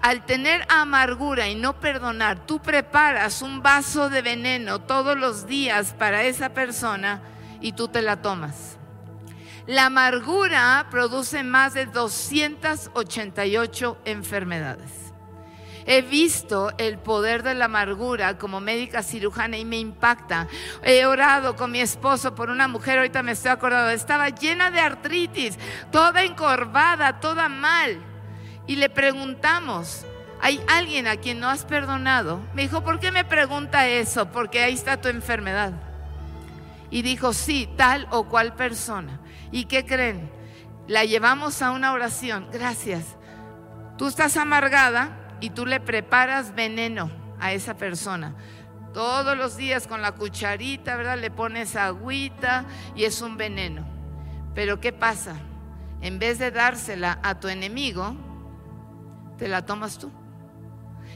al tener amargura y no perdonar, tú preparas un vaso de veneno todos los días para esa persona y tú te la tomas. La amargura produce más de 288 enfermedades. He visto el poder de la amargura como médica cirujana y me impacta. He orado con mi esposo por una mujer, ahorita me estoy acordando, estaba llena de artritis, toda encorvada, toda mal. Y le preguntamos, ¿hay alguien a quien no has perdonado? Me dijo, ¿por qué me pregunta eso? Porque ahí está tu enfermedad. Y dijo, sí, tal o cual persona. ¿Y qué creen? La llevamos a una oración. Gracias. Tú estás amargada, y tú le preparas veneno a esa persona. Todos los días con la cucharita, ¿verdad? Le pones agüita y es un veneno. Pero ¿qué pasa? En vez de dársela a tu enemigo, te la tomas tú.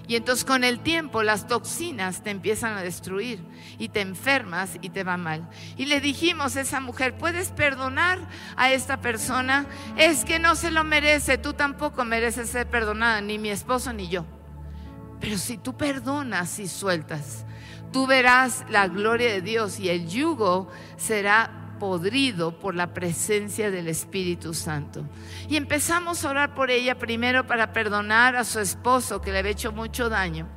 Y entonces con el tiempo las toxinas te empiezan a destruir y te enfermas y te va mal. Y le dijimos a esa mujer, ¿puedes perdonar a esta persona? Es que no se lo merece, tú tampoco mereces ser perdonada, ni mi esposo ni yo. Pero si tú perdonas y sueltas, tú verás la gloria de Dios y el yugo será podrido por la presencia del Espíritu Santo. Y empezamos a orar por ella primero para perdonar a su esposo que le había hecho mucho daño.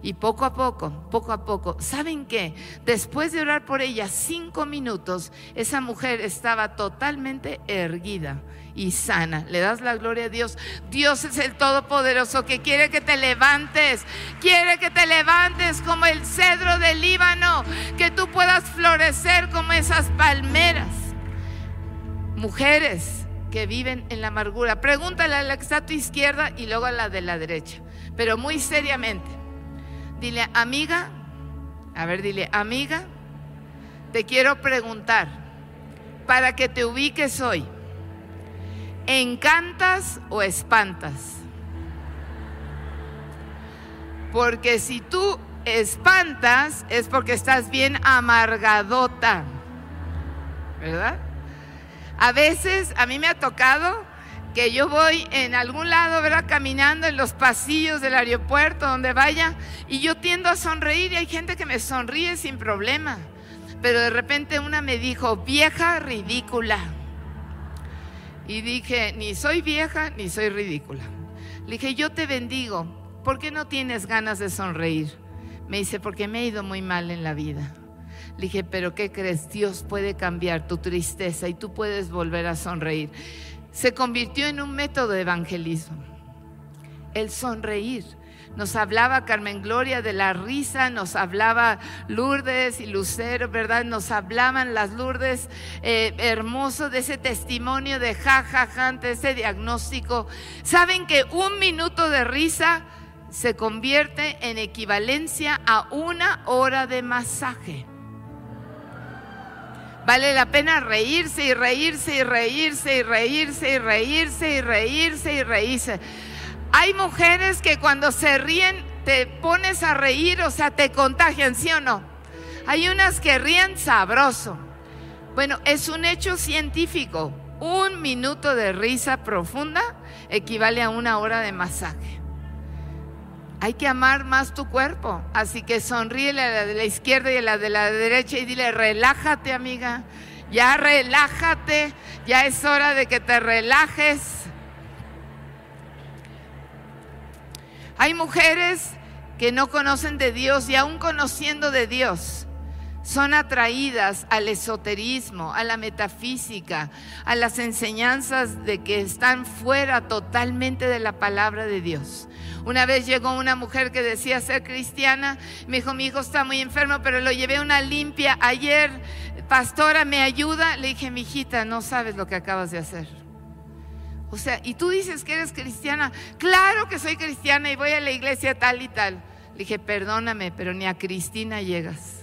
Y poco a poco, poco a poco, ¿saben qué? Después de orar por ella cinco minutos, esa mujer estaba totalmente erguida y sana. Le das la gloria a Dios. Dios es el Todopoderoso que quiere que te levantes, quiere que te levantes como el cedro del Líbano, que tú puedas florecer como esas palmeras. Mujeres que viven en la amargura, pregúntale a la que está a tu izquierda y luego a la de la derecha, pero muy seriamente. Dile, amiga, a ver, dile, amiga, te quiero preguntar, para que te ubiques hoy, ¿encantas o espantas? Porque si tú espantas es porque estás bien amargadota, ¿verdad? A veces a mí me ha tocado que yo voy en algún lado, ¿verdad? Caminando en los pasillos del aeropuerto, donde vaya, y yo tiendo a sonreír y hay gente que me sonríe sin problema. Pero de repente una me dijo, vieja ridícula. Y dije, ni soy vieja ni soy ridícula. Le dije, yo te bendigo, ¿por qué no tienes ganas de sonreír? Me dice, porque me he ido muy mal en la vida. Le dije, pero ¿qué crees? Dios puede cambiar tu tristeza y tú puedes volver a sonreír se convirtió en un método de evangelismo. El sonreír. Nos hablaba Carmen Gloria de la risa, nos hablaba Lourdes y Lucero, ¿verdad? Nos hablaban las Lourdes eh, hermoso de ese testimonio de jajaja, de ese diagnóstico. ¿Saben que un minuto de risa se convierte en equivalencia a una hora de masaje? Vale la pena reírse y reírse y reírse y reírse y reírse y reírse y reírse. Hay mujeres que cuando se ríen te pones a reír, o sea, te contagian, ¿sí o no? Hay unas que ríen sabroso. Bueno, es un hecho científico. Un minuto de risa profunda equivale a una hora de masaje. Hay que amar más tu cuerpo. Así que sonríele a la de la izquierda y a la de la derecha y dile, relájate amiga, ya relájate, ya es hora de que te relajes. Hay mujeres que no conocen de Dios y aún conociendo de Dios, son atraídas al esoterismo, a la metafísica, a las enseñanzas de que están fuera totalmente de la palabra de Dios. Una vez llegó una mujer que decía ser cristiana, me dijo, mi hijo está muy enfermo, pero lo llevé a una limpia ayer, pastora, ¿me ayuda? Le dije, mi hijita, no sabes lo que acabas de hacer. O sea, y tú dices que eres cristiana, claro que soy cristiana y voy a la iglesia tal y tal. Le dije, perdóname, pero ni a Cristina llegas.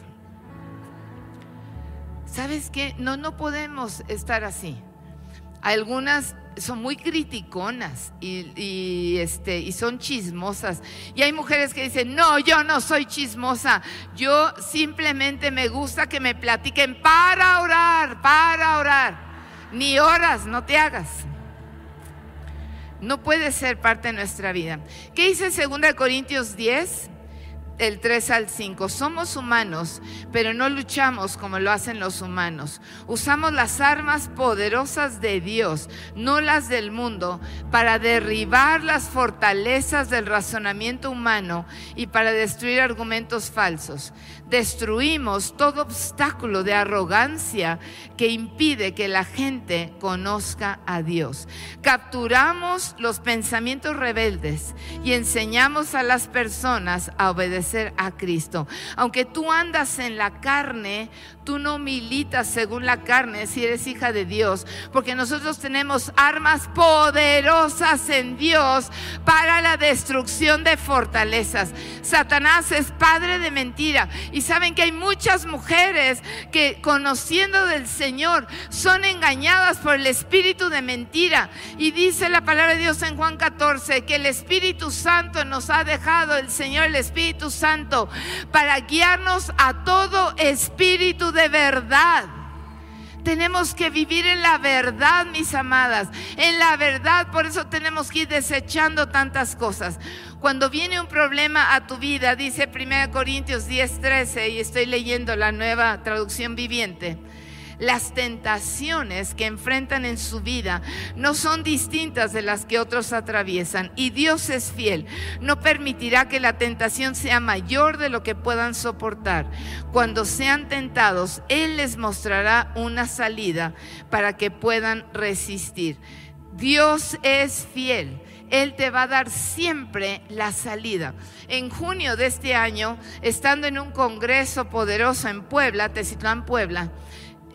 ¿Sabes qué? No, no podemos estar así. Algunas son muy criticonas y, este, y son chismosas. Y hay mujeres que dicen, no, yo no soy chismosa, yo simplemente me gusta que me platiquen para orar, para orar. Ni horas, no te hagas. No puede ser parte de nuestra vida. ¿Qué dice 2 Corintios 10? El 3 al 5. Somos humanos, pero no luchamos como lo hacen los humanos. Usamos las armas poderosas de Dios, no las del mundo, para derribar las fortalezas del razonamiento humano y para destruir argumentos falsos. Destruimos todo obstáculo de arrogancia que impide que la gente conozca a Dios. Capturamos los pensamientos rebeldes y enseñamos a las personas a obedecer a Cristo. Aunque tú andas en la carne, tú no militas según la carne si eres hija de Dios, porque nosotros tenemos armas poderosas en Dios para la destrucción de fortalezas. Satanás es padre de mentira y saben que hay muchas mujeres que conociendo del Señor son engañadas por el espíritu de mentira y dice la palabra de Dios en Juan 14 que el Espíritu Santo nos ha dejado el Señor el Espíritu Santo para guiarnos a todo espíritu de verdad. Tenemos que vivir en la verdad, mis amadas, en la verdad. Por eso tenemos que ir desechando tantas cosas. Cuando viene un problema a tu vida, dice 1 Corintios 10:13, y estoy leyendo la nueva traducción viviente las tentaciones que enfrentan en su vida no son distintas de las que otros atraviesan. Y Dios es fiel. No permitirá que la tentación sea mayor de lo que puedan soportar. Cuando sean tentados, Él les mostrará una salida para que puedan resistir. Dios es fiel. Él te va a dar siempre la salida. En junio de este año, estando en un congreso poderoso en Puebla, Tecitlán, Puebla,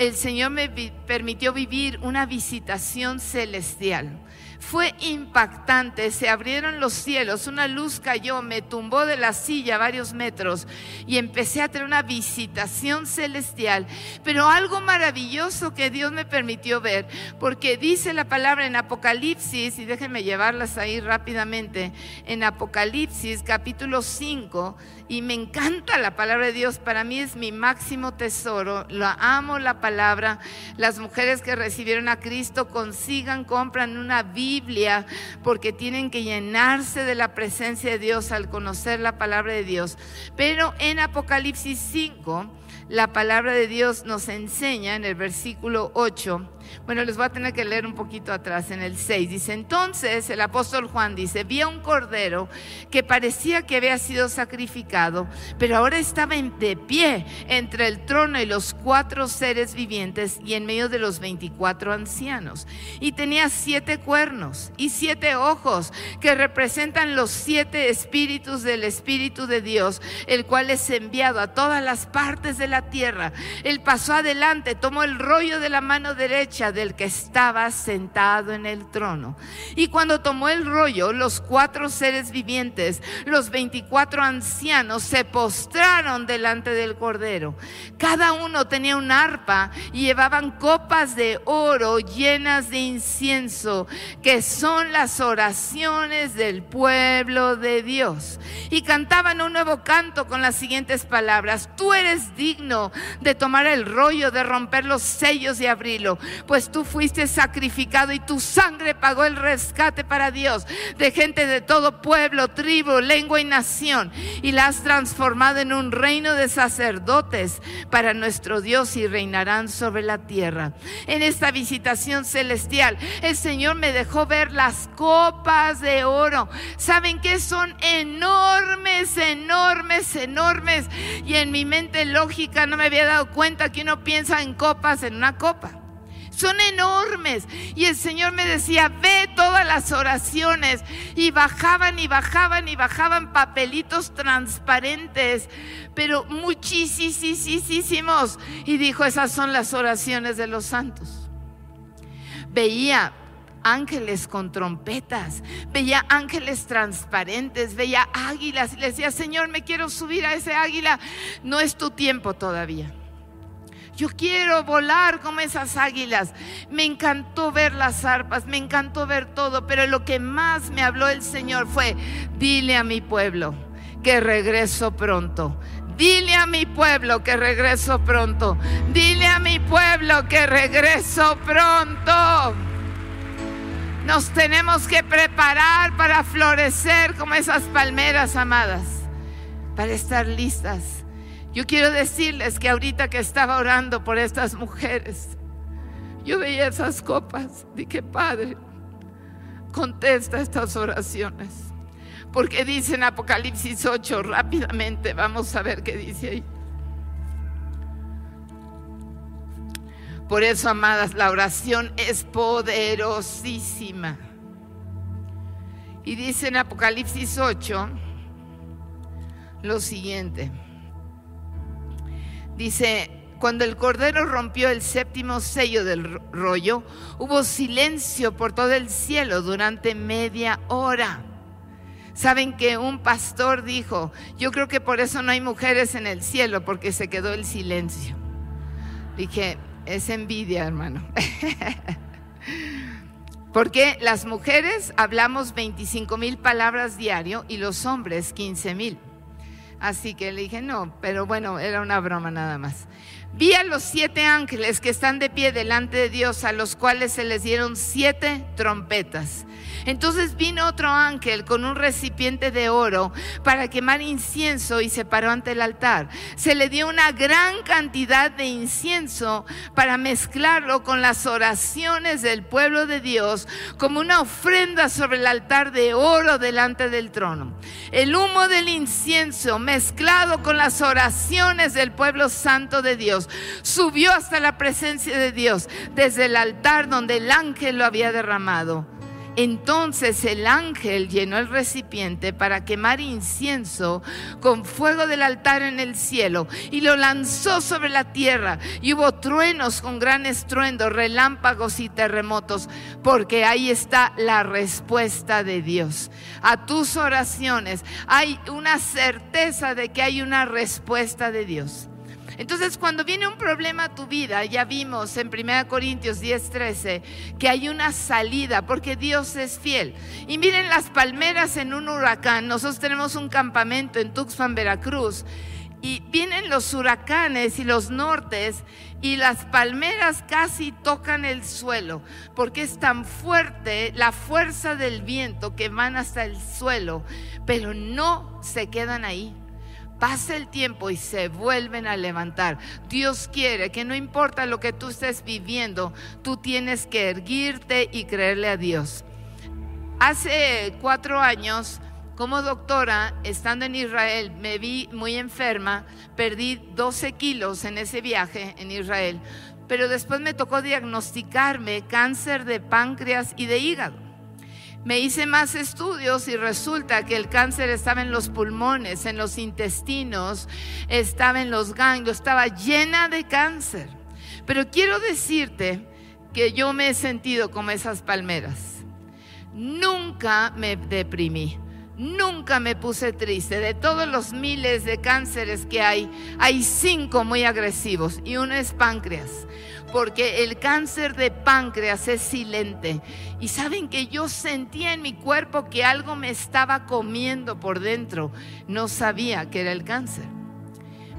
el Señor me permitió vivir una visitación celestial. Fue impactante, se abrieron los cielos, una luz cayó, me tumbó de la silla varios metros y empecé a tener una visitación celestial. Pero algo maravilloso que Dios me permitió ver, porque dice la palabra en Apocalipsis, y déjenme llevarlas ahí rápidamente, en Apocalipsis capítulo 5, y me encanta la palabra de Dios, para mí es mi máximo tesoro, la amo la palabra. Las mujeres que recibieron a Cristo consigan, compran una Biblia, porque tienen que llenarse de la presencia de Dios al conocer la palabra de Dios. Pero en Apocalipsis 5, la palabra de Dios nos enseña en el versículo 8, bueno, les voy a tener que leer un poquito atrás en el 6. Dice, entonces el apóstol Juan dice, vi a un cordero que parecía que había sido sacrificado, pero ahora estaba de pie entre el trono y los cuatro seres vivientes y en medio de los 24 ancianos. Y tenía siete cuernos y siete ojos que representan los siete espíritus del Espíritu de Dios, el cual es enviado a todas las partes de la tierra. Él pasó adelante, tomó el rollo de la mano derecha, del que estaba sentado en el trono. Y cuando tomó el rollo, los cuatro seres vivientes, los veinticuatro ancianos, se postraron delante del Cordero. Cada uno tenía un arpa y llevaban copas de oro llenas de incienso, que son las oraciones del pueblo de Dios. Y cantaban un nuevo canto con las siguientes palabras. Tú eres digno de tomar el rollo, de romper los sellos y abrirlo, pues tú fuiste sacrificado y tu sangre pagó el rescate para Dios de gente de todo pueblo, tribu, lengua y nación. Y la has transformado en un reino de sacerdotes para nuestro Dios y reinarán sobre la tierra. En esta visitación celestial, el Señor me dejó ver las copas de oro. ¿Saben que son enormes, enormes, enormes? Y en mi mente lógica no me había dado cuenta que uno piensa en copas en una copa son enormes. Y el Señor me decía, ve todas las oraciones. Y bajaban y bajaban y bajaban papelitos transparentes, pero muchísimos. Y dijo, esas son las oraciones de los santos. Veía ángeles con trompetas, veía ángeles transparentes, veía águilas y le decía, Señor, me quiero subir a ese águila. No es tu tiempo todavía. Yo quiero volar como esas águilas. Me encantó ver las arpas, me encantó ver todo, pero lo que más me habló el Señor fue, dile a mi pueblo que regreso pronto. Dile a mi pueblo que regreso pronto. Dile a mi pueblo que regreso pronto. Nos tenemos que preparar para florecer como esas palmeras amadas, para estar listas. Yo quiero decirles que ahorita que estaba orando por estas mujeres, yo veía esas copas. Dije, Padre, contesta estas oraciones. Porque dice en Apocalipsis 8, rápidamente, vamos a ver qué dice ahí. Por eso, amadas, la oración es poderosísima. Y dice en Apocalipsis 8 lo siguiente. Dice, cuando el Cordero rompió el séptimo sello del rollo, hubo silencio por todo el cielo durante media hora. Saben que un pastor dijo, yo creo que por eso no hay mujeres en el cielo, porque se quedó el silencio. Dije, es envidia, hermano. porque las mujeres hablamos 25 mil palabras diario y los hombres 15 mil. Así que le dije, no, pero bueno, era una broma nada más. Vi a los siete ángeles que están de pie delante de Dios, a los cuales se les dieron siete trompetas. Entonces vino otro ángel con un recipiente de oro para quemar incienso y se paró ante el altar. Se le dio una gran cantidad de incienso para mezclarlo con las oraciones del pueblo de Dios como una ofrenda sobre el altar de oro delante del trono. El humo del incienso mezclado con las oraciones del pueblo santo de Dios subió hasta la presencia de Dios desde el altar donde el ángel lo había derramado. Entonces el ángel llenó el recipiente para quemar incienso con fuego del altar en el cielo y lo lanzó sobre la tierra. Y hubo truenos con gran estruendo, relámpagos y terremotos, porque ahí está la respuesta de Dios. A tus oraciones hay una certeza de que hay una respuesta de Dios. Entonces, cuando viene un problema a tu vida, ya vimos en 1 Corintios 10, 13 que hay una salida porque Dios es fiel. Y miren las palmeras en un huracán. Nosotros tenemos un campamento en Tuxpan, Veracruz. Y vienen los huracanes y los nortes y las palmeras casi tocan el suelo porque es tan fuerte la fuerza del viento que van hasta el suelo, pero no se quedan ahí pasa el tiempo y se vuelven a levantar. Dios quiere que no importa lo que tú estés viviendo, tú tienes que erguirte y creerle a Dios. Hace cuatro años, como doctora, estando en Israel, me vi muy enferma, perdí 12 kilos en ese viaje en Israel, pero después me tocó diagnosticarme cáncer de páncreas y de hígado. Me hice más estudios y resulta que el cáncer estaba en los pulmones, en los intestinos, estaba en los ganglios, estaba llena de cáncer. Pero quiero decirte que yo me he sentido como esas palmeras. Nunca me deprimí. Nunca me puse triste. De todos los miles de cánceres que hay, hay cinco muy agresivos y uno es páncreas porque el cáncer de páncreas es silente. Y saben que yo sentía en mi cuerpo que algo me estaba comiendo por dentro. No sabía que era el cáncer.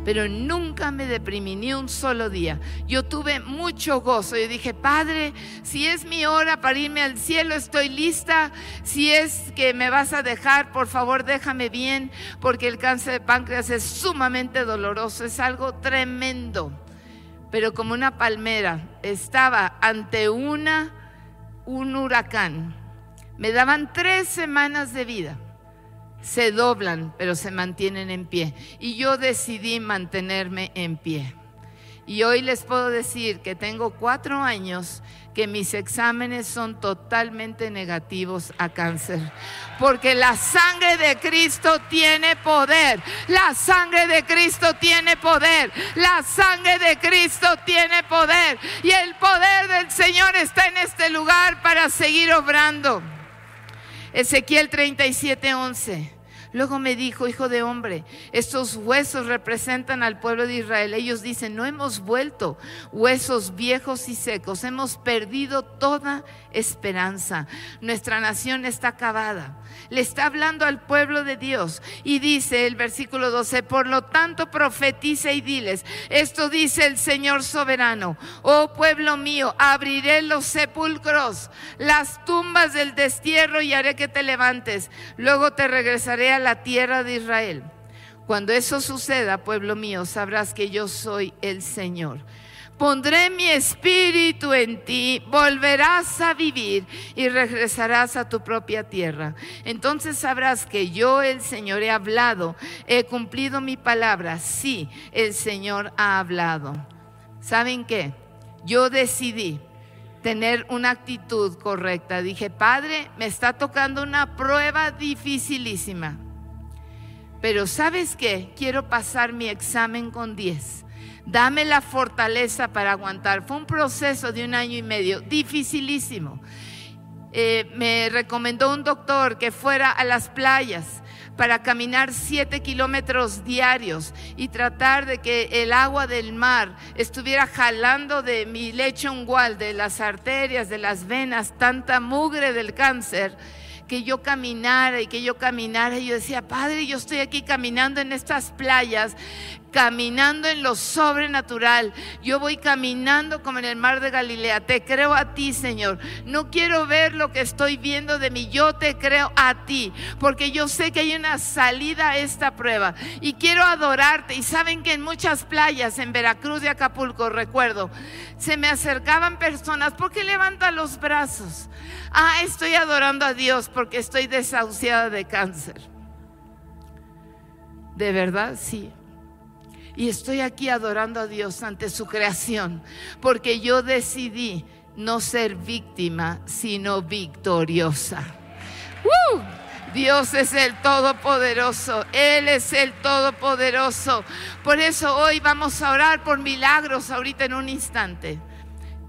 Pero nunca me deprimí ni un solo día. Yo tuve mucho gozo. Yo dije, Padre, si es mi hora para irme al cielo, estoy lista. Si es que me vas a dejar, por favor, déjame bien, porque el cáncer de páncreas es sumamente doloroso, es algo tremendo pero como una palmera estaba ante una, un huracán. Me daban tres semanas de vida. Se doblan, pero se mantienen en pie. Y yo decidí mantenerme en pie. Y hoy les puedo decir que tengo cuatro años que mis exámenes son totalmente negativos a cáncer. Porque la sangre de Cristo tiene poder. La sangre de Cristo tiene poder. La sangre de Cristo tiene poder. Y el poder del Señor está en este lugar para seguir obrando. Ezequiel 37, 11. Luego me dijo, hijo de hombre, estos huesos representan al pueblo de Israel. Ellos dicen, no hemos vuelto huesos viejos y secos, hemos perdido toda esperanza. Nuestra nación está acabada. Le está hablando al pueblo de Dios y dice el versículo 12, por lo tanto profetiza y diles, esto dice el Señor soberano, oh pueblo mío, abriré los sepulcros, las tumbas del destierro y haré que te levantes. Luego te regresaré a la tierra de Israel. Cuando eso suceda, pueblo mío, sabrás que yo soy el Señor. Pondré mi espíritu en ti, volverás a vivir y regresarás a tu propia tierra. Entonces sabrás que yo, el Señor, he hablado, he cumplido mi palabra. Sí, el Señor ha hablado. ¿Saben qué? Yo decidí tener una actitud correcta. Dije, Padre, me está tocando una prueba dificilísima. Pero ¿sabes qué? Quiero pasar mi examen con 10. Dame la fortaleza para aguantar. Fue un proceso de un año y medio, dificilísimo. Eh, me recomendó un doctor que fuera a las playas para caminar siete kilómetros diarios y tratar de que el agua del mar estuviera jalando de mi lecho ungual, de las arterias, de las venas, tanta mugre del cáncer que yo caminara y que yo caminara. Y yo decía, Padre, yo estoy aquí caminando en estas playas, caminando en lo sobrenatural. Yo voy caminando como en el mar de Galilea. Te creo a ti, Señor. No quiero ver lo que estoy viendo de mí. Yo te creo a ti, porque yo sé que hay una salida a esta prueba. Y quiero adorarte. Y saben que en muchas playas, en Veracruz y Acapulco, recuerdo, se me acercaban personas. ¿Por qué levanta los brazos? Ah, estoy adorando a Dios porque estoy desahuciada de cáncer. De verdad, sí. Y estoy aquí adorando a Dios ante su creación, porque yo decidí no ser víctima, sino victoriosa. Dios es el Todopoderoso, Él es el Todopoderoso. Por eso hoy vamos a orar por milagros ahorita en un instante.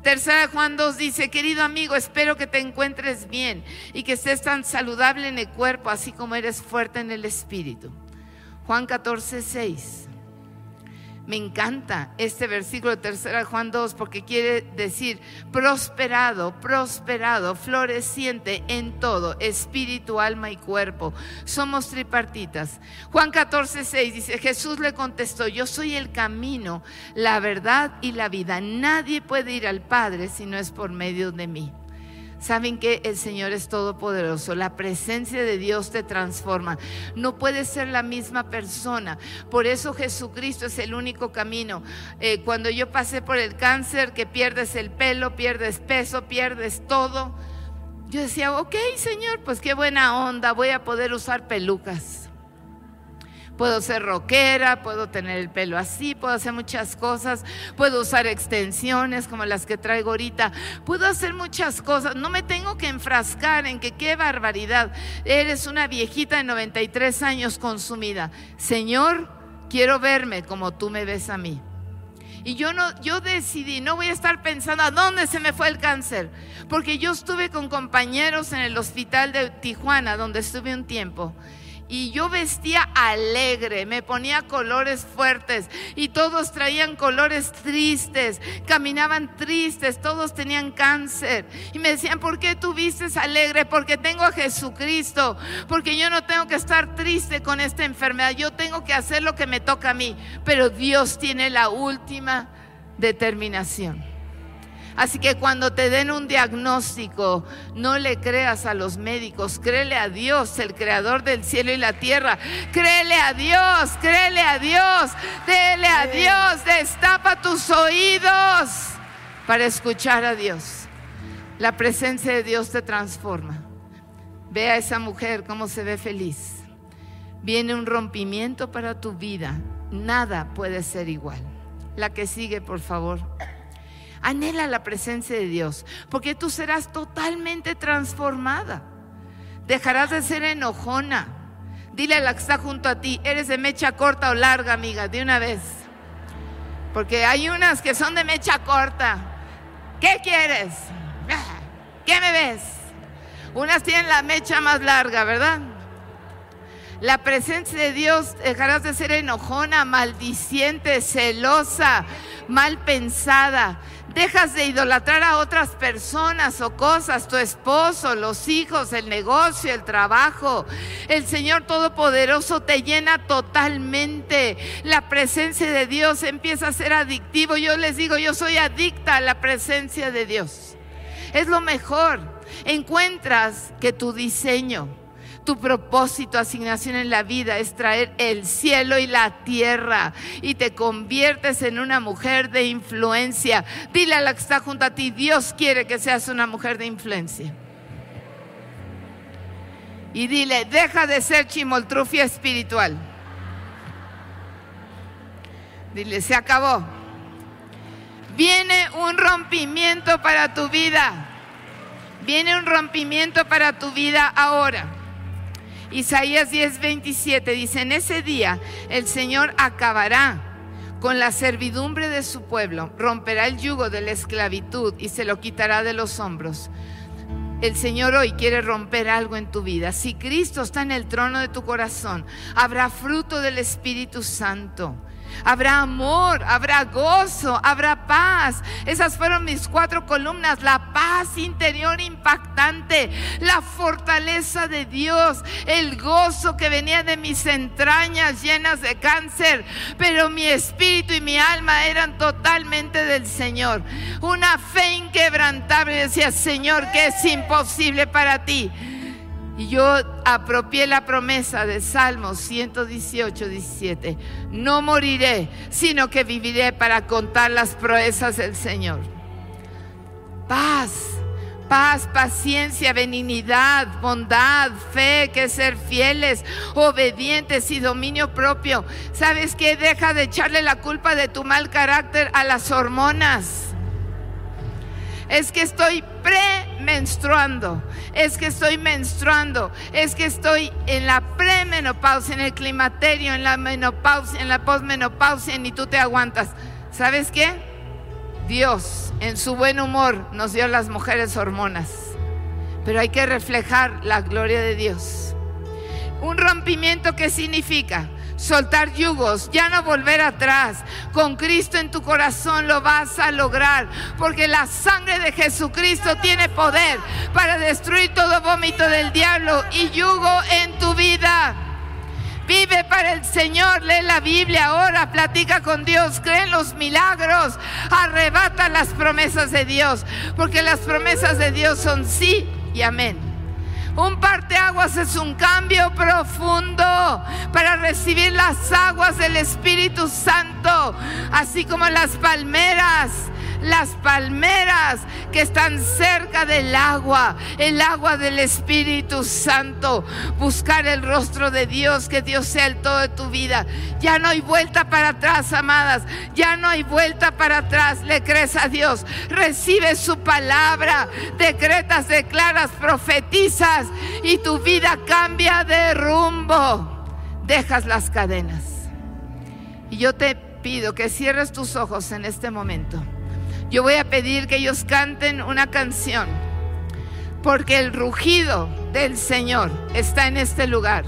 Tercera Juan 2 dice, querido amigo, espero que te encuentres bien y que estés tan saludable en el cuerpo, así como eres fuerte en el espíritu. Juan 14, 6. Me encanta este versículo de tercera Juan 2 porque quiere decir prosperado, prosperado, floreciente en todo, espíritu, alma y cuerpo. Somos tripartitas. Juan 14, 6 dice, Jesús le contestó, yo soy el camino, la verdad y la vida. Nadie puede ir al Padre si no es por medio de mí. Saben que el Señor es todopoderoso, la presencia de Dios te transforma. No puedes ser la misma persona. Por eso Jesucristo es el único camino. Eh, cuando yo pasé por el cáncer, que pierdes el pelo, pierdes peso, pierdes todo. Yo decía, ok, Señor, pues qué buena onda, voy a poder usar pelucas puedo ser rockera, puedo tener el pelo así, puedo hacer muchas cosas, puedo usar extensiones como las que traigo ahorita, puedo hacer muchas cosas, no me tengo que enfrascar en que qué barbaridad, eres una viejita de 93 años consumida. Señor, quiero verme como tú me ves a mí. Y yo no, yo decidí, no voy a estar pensando a dónde se me fue el cáncer, porque yo estuve con compañeros en el hospital de Tijuana, donde estuve un tiempo, y yo vestía alegre, me ponía colores fuertes y todos traían colores tristes, caminaban tristes, todos tenían cáncer y me decían, ¿por qué tú vistes alegre? Porque tengo a Jesucristo, porque yo no tengo que estar triste con esta enfermedad, yo tengo que hacer lo que me toca a mí, pero Dios tiene la última determinación. Así que cuando te den un diagnóstico, no le creas a los médicos, créele a Dios, el creador del cielo y la tierra. Créele a Dios, créele a Dios, déle a Dios, destapa tus oídos para escuchar a Dios. La presencia de Dios te transforma. Ve a esa mujer cómo se ve feliz. Viene un rompimiento para tu vida. Nada puede ser igual. La que sigue, por favor. Anhela la presencia de Dios, porque tú serás totalmente transformada. Dejarás de ser enojona. Dile a la que está junto a ti, eres de mecha corta o larga, amiga, de una vez. Porque hay unas que son de mecha corta. ¿Qué quieres? ¿Qué me ves? Unas tienen la mecha más larga, ¿verdad? La presencia de Dios dejarás de ser enojona, maldiciente, celosa, mal pensada. Dejas de idolatrar a otras personas o cosas, tu esposo, los hijos, el negocio, el trabajo. El Señor Todopoderoso te llena totalmente. La presencia de Dios empieza a ser adictivo. Yo les digo, yo soy adicta a la presencia de Dios. Es lo mejor. Encuentras que tu diseño, tu propósito, asignación en la vida es traer el cielo y la tierra y te conviertes en una mujer de influencia. Dile a la que está junto a ti, Dios quiere que seas una mujer de influencia. Y dile, deja de ser chimoltrufia espiritual. Dile, se acabó. Viene un rompimiento para tu vida. Viene un rompimiento para tu vida ahora. Isaías 10:27 dice, en ese día el Señor acabará con la servidumbre de su pueblo, romperá el yugo de la esclavitud y se lo quitará de los hombros. El Señor hoy quiere romper algo en tu vida. Si Cristo está en el trono de tu corazón, habrá fruto del Espíritu Santo. Habrá amor, habrá gozo, habrá paz. Esas fueron mis cuatro columnas. La paz interior impactante, la fortaleza de Dios, el gozo que venía de mis entrañas llenas de cáncer, pero mi espíritu y mi alma eran totalmente del Señor. Una fe inquebrantable decía, Señor, que es imposible para ti. Y yo apropié la promesa de Salmos 118, 17. No moriré, sino que viviré para contar las proezas del Señor. Paz, paz, paciencia, benignidad, bondad, fe, que ser fieles, obedientes y dominio propio. ¿Sabes qué? Deja de echarle la culpa de tu mal carácter a las hormonas es que estoy premenstruando, es que estoy menstruando, es que estoy en la premenopausia, en el climaterio, en la menopausia, en la posmenopausia, ni tú te aguantas. ¿Sabes qué? Dios, en su buen humor, nos dio las mujeres hormonas, pero hay que reflejar la gloria de Dios. Un rompimiento, ¿qué significa? Soltar yugos, ya no volver atrás. Con Cristo en tu corazón lo vas a lograr, porque la sangre de Jesucristo tiene poder para destruir todo vómito del diablo y yugo en tu vida. Vive para el Señor, lee la Biblia ahora, platica con Dios, cree en los milagros, arrebata las promesas de Dios, porque las promesas de Dios son sí y amén. Un parteaguas es un cambio profundo para recibir las aguas del Espíritu Santo, así como las palmeras las palmeras que están cerca del agua, el agua del Espíritu Santo. Buscar el rostro de Dios, que Dios sea el todo de tu vida. Ya no hay vuelta para atrás, amadas. Ya no hay vuelta para atrás. Le crees a Dios. Recibe su palabra. Decretas, declaras, profetizas y tu vida cambia de rumbo. Dejas las cadenas. Y yo te pido que cierres tus ojos en este momento. Yo voy a pedir que ellos canten una canción, porque el rugido del Señor está en este lugar.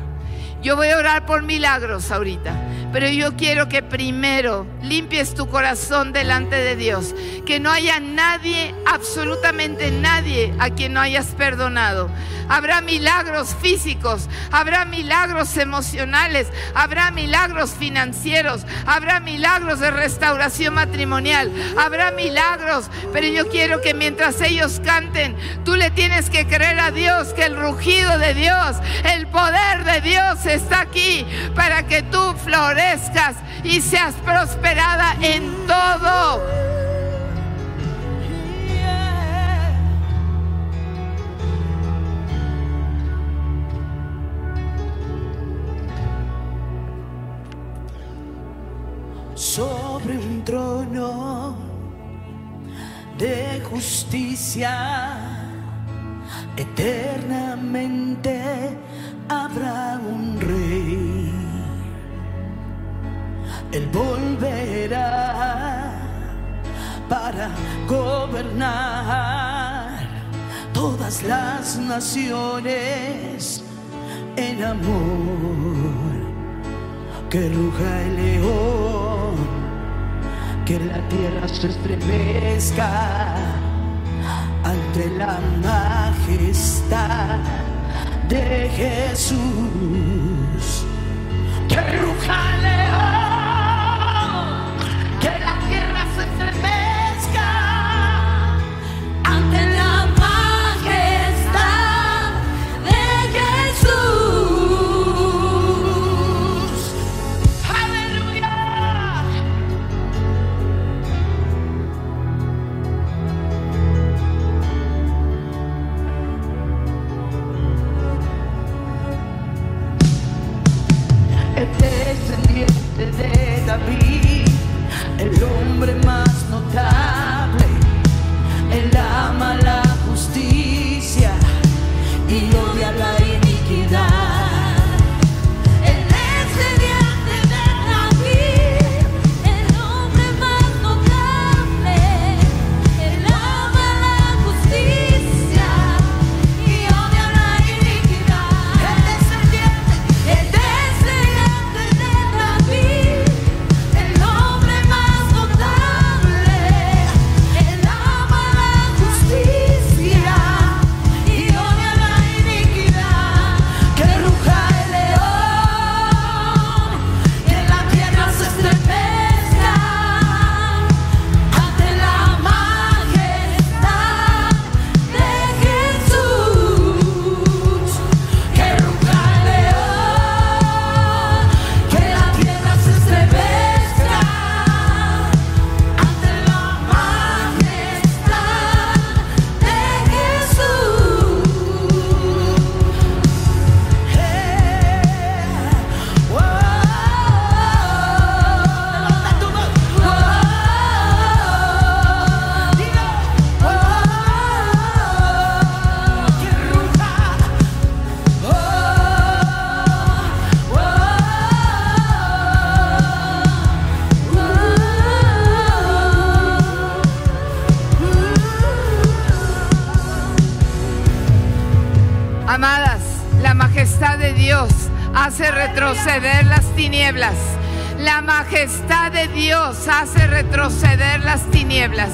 Yo voy a orar por milagros ahorita, pero yo quiero que primero limpies tu corazón delante de Dios, que no haya nadie, absolutamente nadie a quien no hayas perdonado. Habrá milagros físicos, habrá milagros emocionales, habrá milagros financieros, habrá milagros de restauración matrimonial, habrá milagros, pero yo quiero que mientras ellos canten, tú le tienes que creer a Dios que el rugido de Dios, el poder de Dios está aquí para que tú florezcas y seas prosperada en todo. sobre un trono de justicia. Eternamente habrá un rey. Él volverá para gobernar todas las naciones en amor, que ruja el león, que la tierra se estremezca ante la majestad de Jesús. Que ruja león, La majestad de Dios hace retroceder las tinieblas.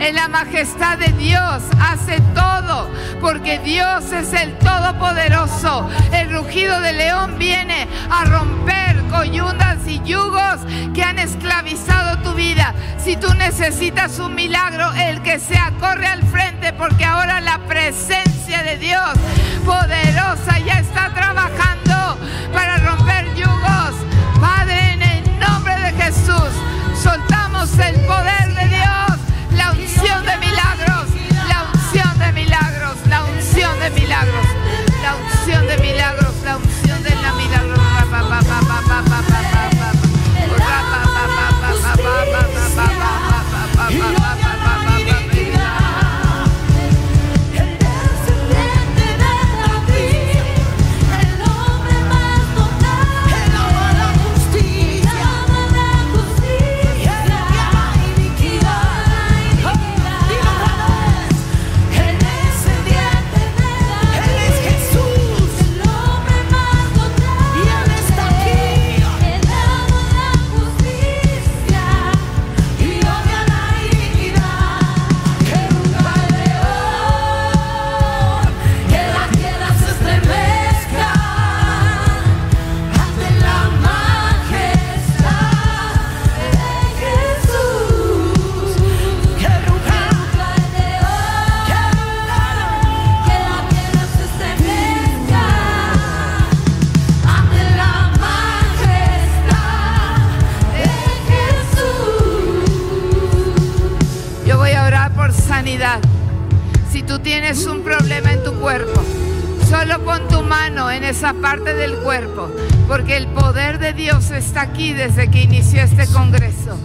En la majestad de Dios hace todo, porque Dios es el Todopoderoso. El rugido del león viene a romper coyundas y yugos que han esclavizado tu vida. Si tú necesitas un milagro, el que sea corre al frente, porque ahora la presencia de Dios poderosa ya está trabajando para romper soltamos el poder esa parte del cuerpo, porque el poder de Dios está aquí desde que inició este congreso.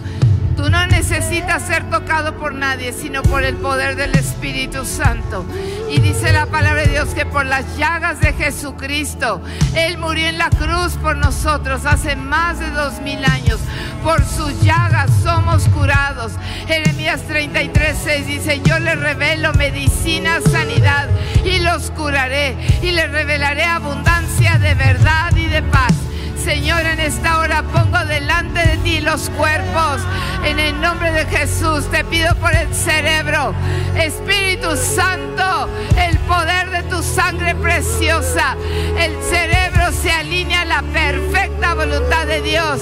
Tú no necesitas ser tocado por nadie, sino por el poder del Espíritu Santo. Y dice la palabra de Dios que por las llagas de Jesucristo, Él murió en la cruz por nosotros hace más de dos mil años. Por sus llagas somos curados. Jeremías 33, 6 dice, yo les revelo medicina, sanidad y los curaré y les revelaré abundancia de verdad y de paz. Señor, en esta hora pongo delante de ti los cuerpos. En el nombre de Jesús te pido por el cerebro. Espíritu Santo, el poder de tu sangre preciosa. El cerebro se alinea a la perfecta voluntad de Dios.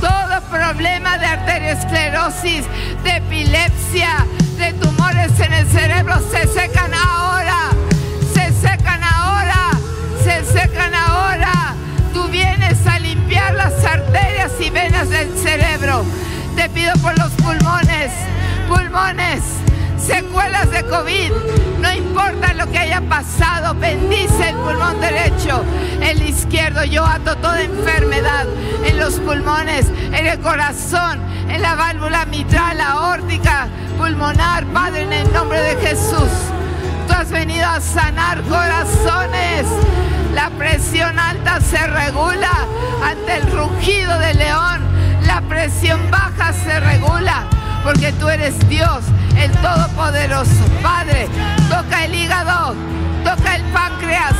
Todo problema de arteriosclerosis, de epilepsia, de tumores en el cerebro se secan ahora. Se secan ahora. Se secan ahora. Tú vienes a las arterias y venas del cerebro. Te pido por los pulmones, pulmones, secuelas de COVID. No importa lo que haya pasado, bendice el pulmón derecho, el izquierdo. Yo ato toda enfermedad en los pulmones, en el corazón, en la válvula mitral, aórtica, pulmonar, Padre, en el nombre de Jesús. Tú has venido a sanar corazones. La presión alta se regula ante el rugido del león. La presión baja se regula porque tú eres Dios, el Todopoderoso. Padre, toca el hígado, toca el páncreas.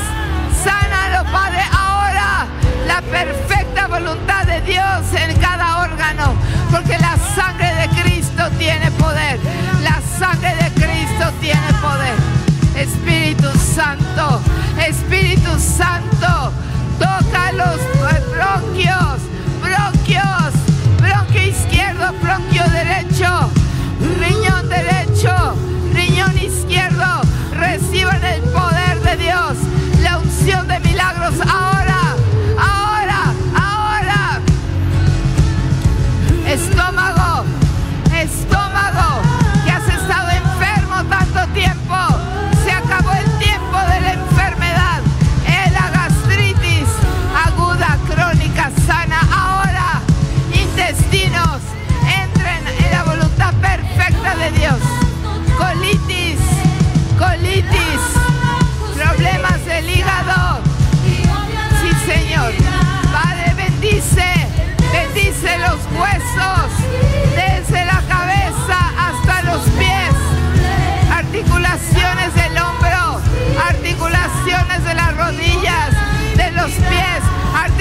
Sánalo, Padre, ahora. La perfecta voluntad de Dios en cada órgano. Porque la sangre de Cristo tiene poder. La sangre de Cristo tiene poder. Espíritu Santo, Espíritu Santo, toca los bronquios, bronquios, bronquio izquierdo, bronquio derecho, riñón derecho, riñón izquierdo, reciban el poder de Dios, la unción de milagros ahora,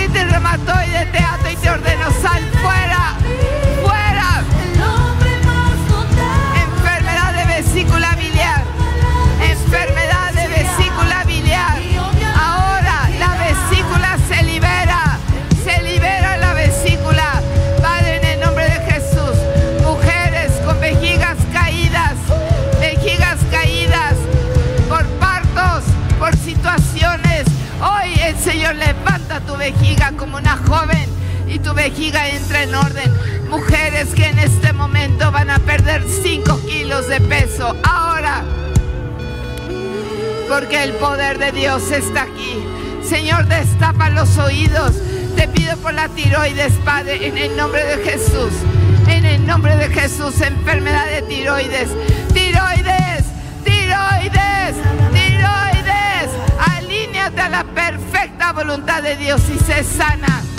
reumatoide, te ato y te ordeno, sal fuera, vejiga entra en orden. Mujeres que en este momento van a perder 5 kilos de peso. Ahora porque el poder de Dios está aquí. Señor, destapa los oídos. Te pido por la tiroides, Padre, en el nombre de Jesús. En el nombre de Jesús, enfermedad de tiroides. Tiroides, tiroides, tiroides. Alíneate a la perfecta voluntad de Dios y se sana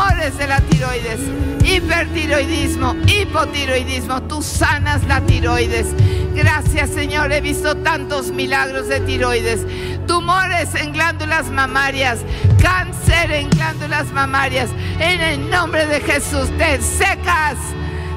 tumores de la tiroides, hipertiroidismo, hipotiroidismo, tú sanas la tiroides. Gracias Señor, he visto tantos milagros de tiroides, tumores en glándulas mamarias, cáncer en glándulas mamarias. En el nombre de Jesús, te secas,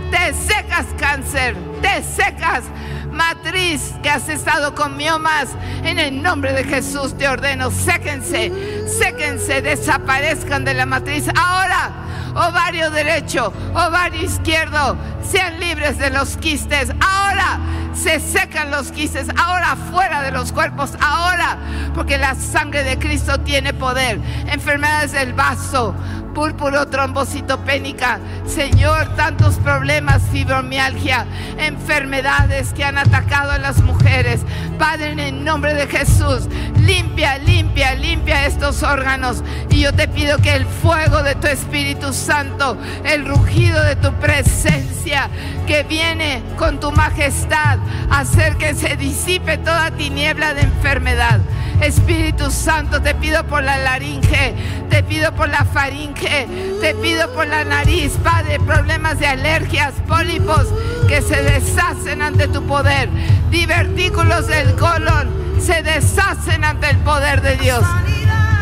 te secas cáncer, te secas matriz que has estado con miomas. En el nombre de Jesús te ordeno, séquense, séquense, desaparezcan de la matriz. Ahora, ovario derecho, ovario izquierdo, sean libres de los quistes. Ahora se secan los quistes, ahora fuera de los cuerpos, ahora, porque la sangre de Cristo tiene poder. Enfermedades del vaso, púrpuro, trombocitopénica. Señor, tantos problemas, fibromialgia, enfermedades que han atacado a las mujeres. Padre, en el nombre de Jesús, limpia, limpia, limpia estos órganos. Y yo te pido que el fuego de tu Espíritu Santo, el rugido de tu presencia, que viene con tu majestad, hacer que se disipe toda tiniebla de enfermedad. Espíritu Santo, te pido por la laringe, te pido por la faringe, te pido por la nariz, Padre, problemas de alergias, pólipos que se deshacen ante tu poder, divertículos del colon se deshacen ante el poder de Dios.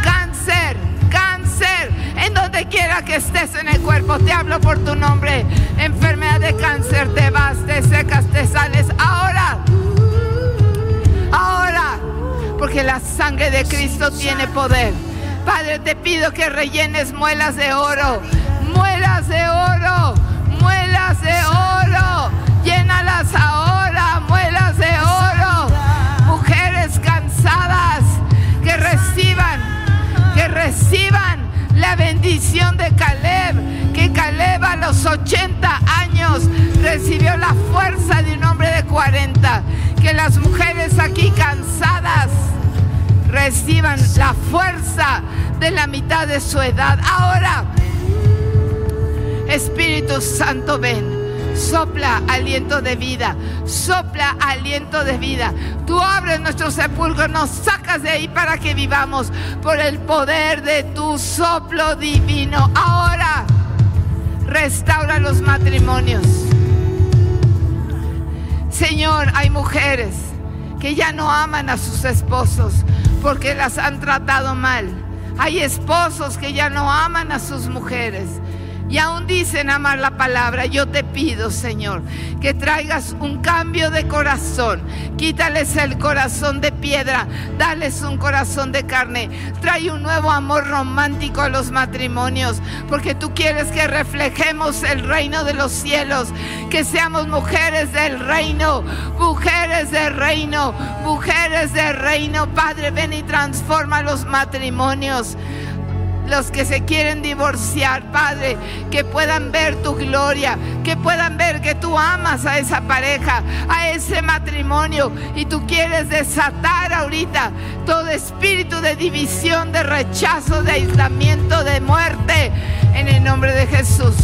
Cáncer En donde quiera que estés en el cuerpo, te hablo por tu nombre. Enfermedad de cáncer, te vas, te secas, te sales. Ahora, porque la sangre de Cristo tiene poder. Padre, te pido que rellenes muelas de oro, muelas de oro, muelas de oro. Llénalas ahora, muelas de oro. Mujeres cansadas que reciban, que reciban la bendición de Caleb, que Caleb a los 80 años recibió la fuerza de un hombre de 40, que las mujeres aquí cansadas reciban la fuerza de la mitad de su edad. Ahora, Espíritu Santo, ven. Sopla aliento de vida, sopla aliento de vida. Tú abres nuestro sepulcro, nos sacas de ahí para que vivamos por el poder de tu soplo divino. Ahora, restaura los matrimonios. Señor, hay mujeres que ya no aman a sus esposos porque las han tratado mal. Hay esposos que ya no aman a sus mujeres. Y aún dicen amar la palabra. Yo te pido, Señor, que traigas un cambio de corazón. Quítales el corazón de piedra. Dales un corazón de carne. Trae un nuevo amor romántico a los matrimonios. Porque tú quieres que reflejemos el reino de los cielos. Que seamos mujeres del reino. Mujeres del reino. Mujeres del reino. Padre, ven y transforma los matrimonios los que se quieren divorciar, Padre, que puedan ver tu gloria, que puedan ver que tú amas a esa pareja, a ese matrimonio y tú quieres desatar ahorita todo espíritu de división, de rechazo, de aislamiento, de muerte, en el nombre de Jesús.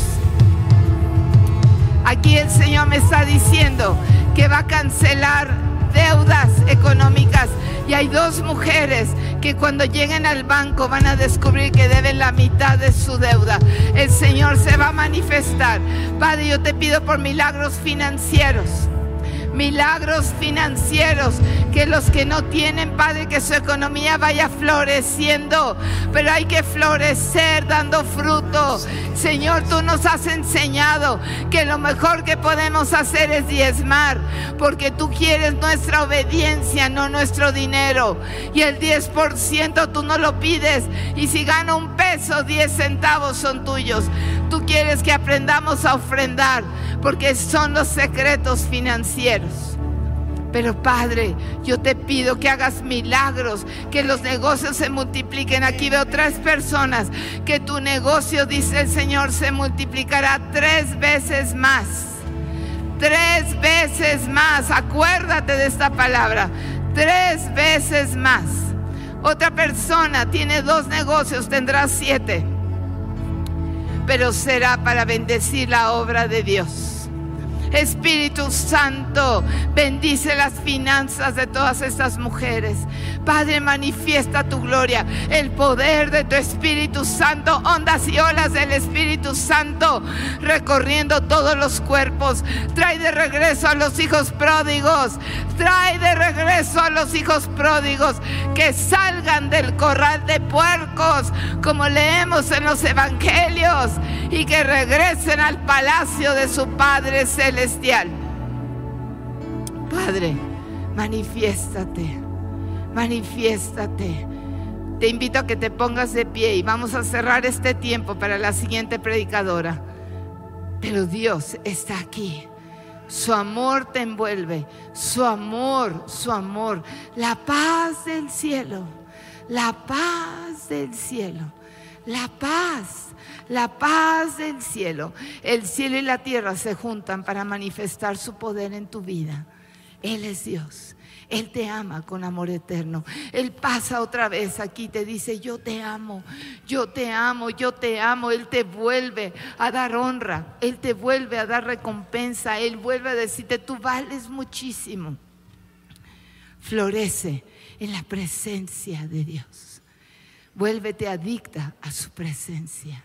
Aquí el Señor me está diciendo que va a cancelar deudas económicas. Y hay dos mujeres que cuando lleguen al banco van a descubrir que deben la mitad de su deuda. El Señor se va a manifestar. Padre, yo te pido por milagros financieros. Milagros financieros, que los que no tienen, Padre, que su economía vaya floreciendo, pero hay que florecer dando fruto. Señor, tú nos has enseñado que lo mejor que podemos hacer es diezmar, porque tú quieres nuestra obediencia, no nuestro dinero. Y el 10% tú no lo pides, y si gano un peso, 10 centavos son tuyos. Tú quieres que aprendamos a ofrendar, porque son los secretos financieros. Pero Padre, yo te pido que hagas milagros, que los negocios se multipliquen. Aquí veo tres personas, que tu negocio, dice el Señor, se multiplicará tres veces más. Tres veces más. Acuérdate de esta palabra. Tres veces más. Otra persona tiene dos negocios, tendrá siete. Pero será para bendecir la obra de Dios. Espíritu Santo, bendice las finanzas de todas estas mujeres. Padre, manifiesta tu gloria, el poder de tu Espíritu Santo, ondas y olas del Espíritu Santo recorriendo todos los cuerpos. Trae de regreso a los hijos pródigos, trae de regreso a los hijos pródigos que salgan del corral de puercos, como leemos en los evangelios, y que regresen al palacio de su Padre Celestial. Padre, manifiéstate, manifiéstate. Te invito a que te pongas de pie y vamos a cerrar este tiempo para la siguiente predicadora. Pero Dios está aquí. Su amor te envuelve, su amor, su amor, la paz del cielo, la paz del cielo, la paz, la paz del cielo. El cielo y la tierra se juntan para manifestar su poder en tu vida. Él es Dios. Él te ama con amor eterno. Él pasa otra vez aquí y te dice, yo te amo, yo te amo, yo te amo. Él te vuelve a dar honra, Él te vuelve a dar recompensa, Él vuelve a decirte, tú vales muchísimo. Florece en la presencia de Dios. Vuélvete adicta a su presencia.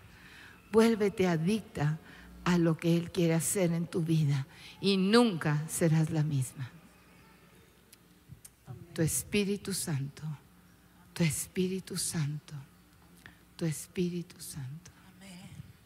Vuélvete adicta a lo que Él quiere hacer en tu vida y nunca serás la misma tu Espíritu Santo, tu Espíritu Santo, tu tu Espíritu Santo.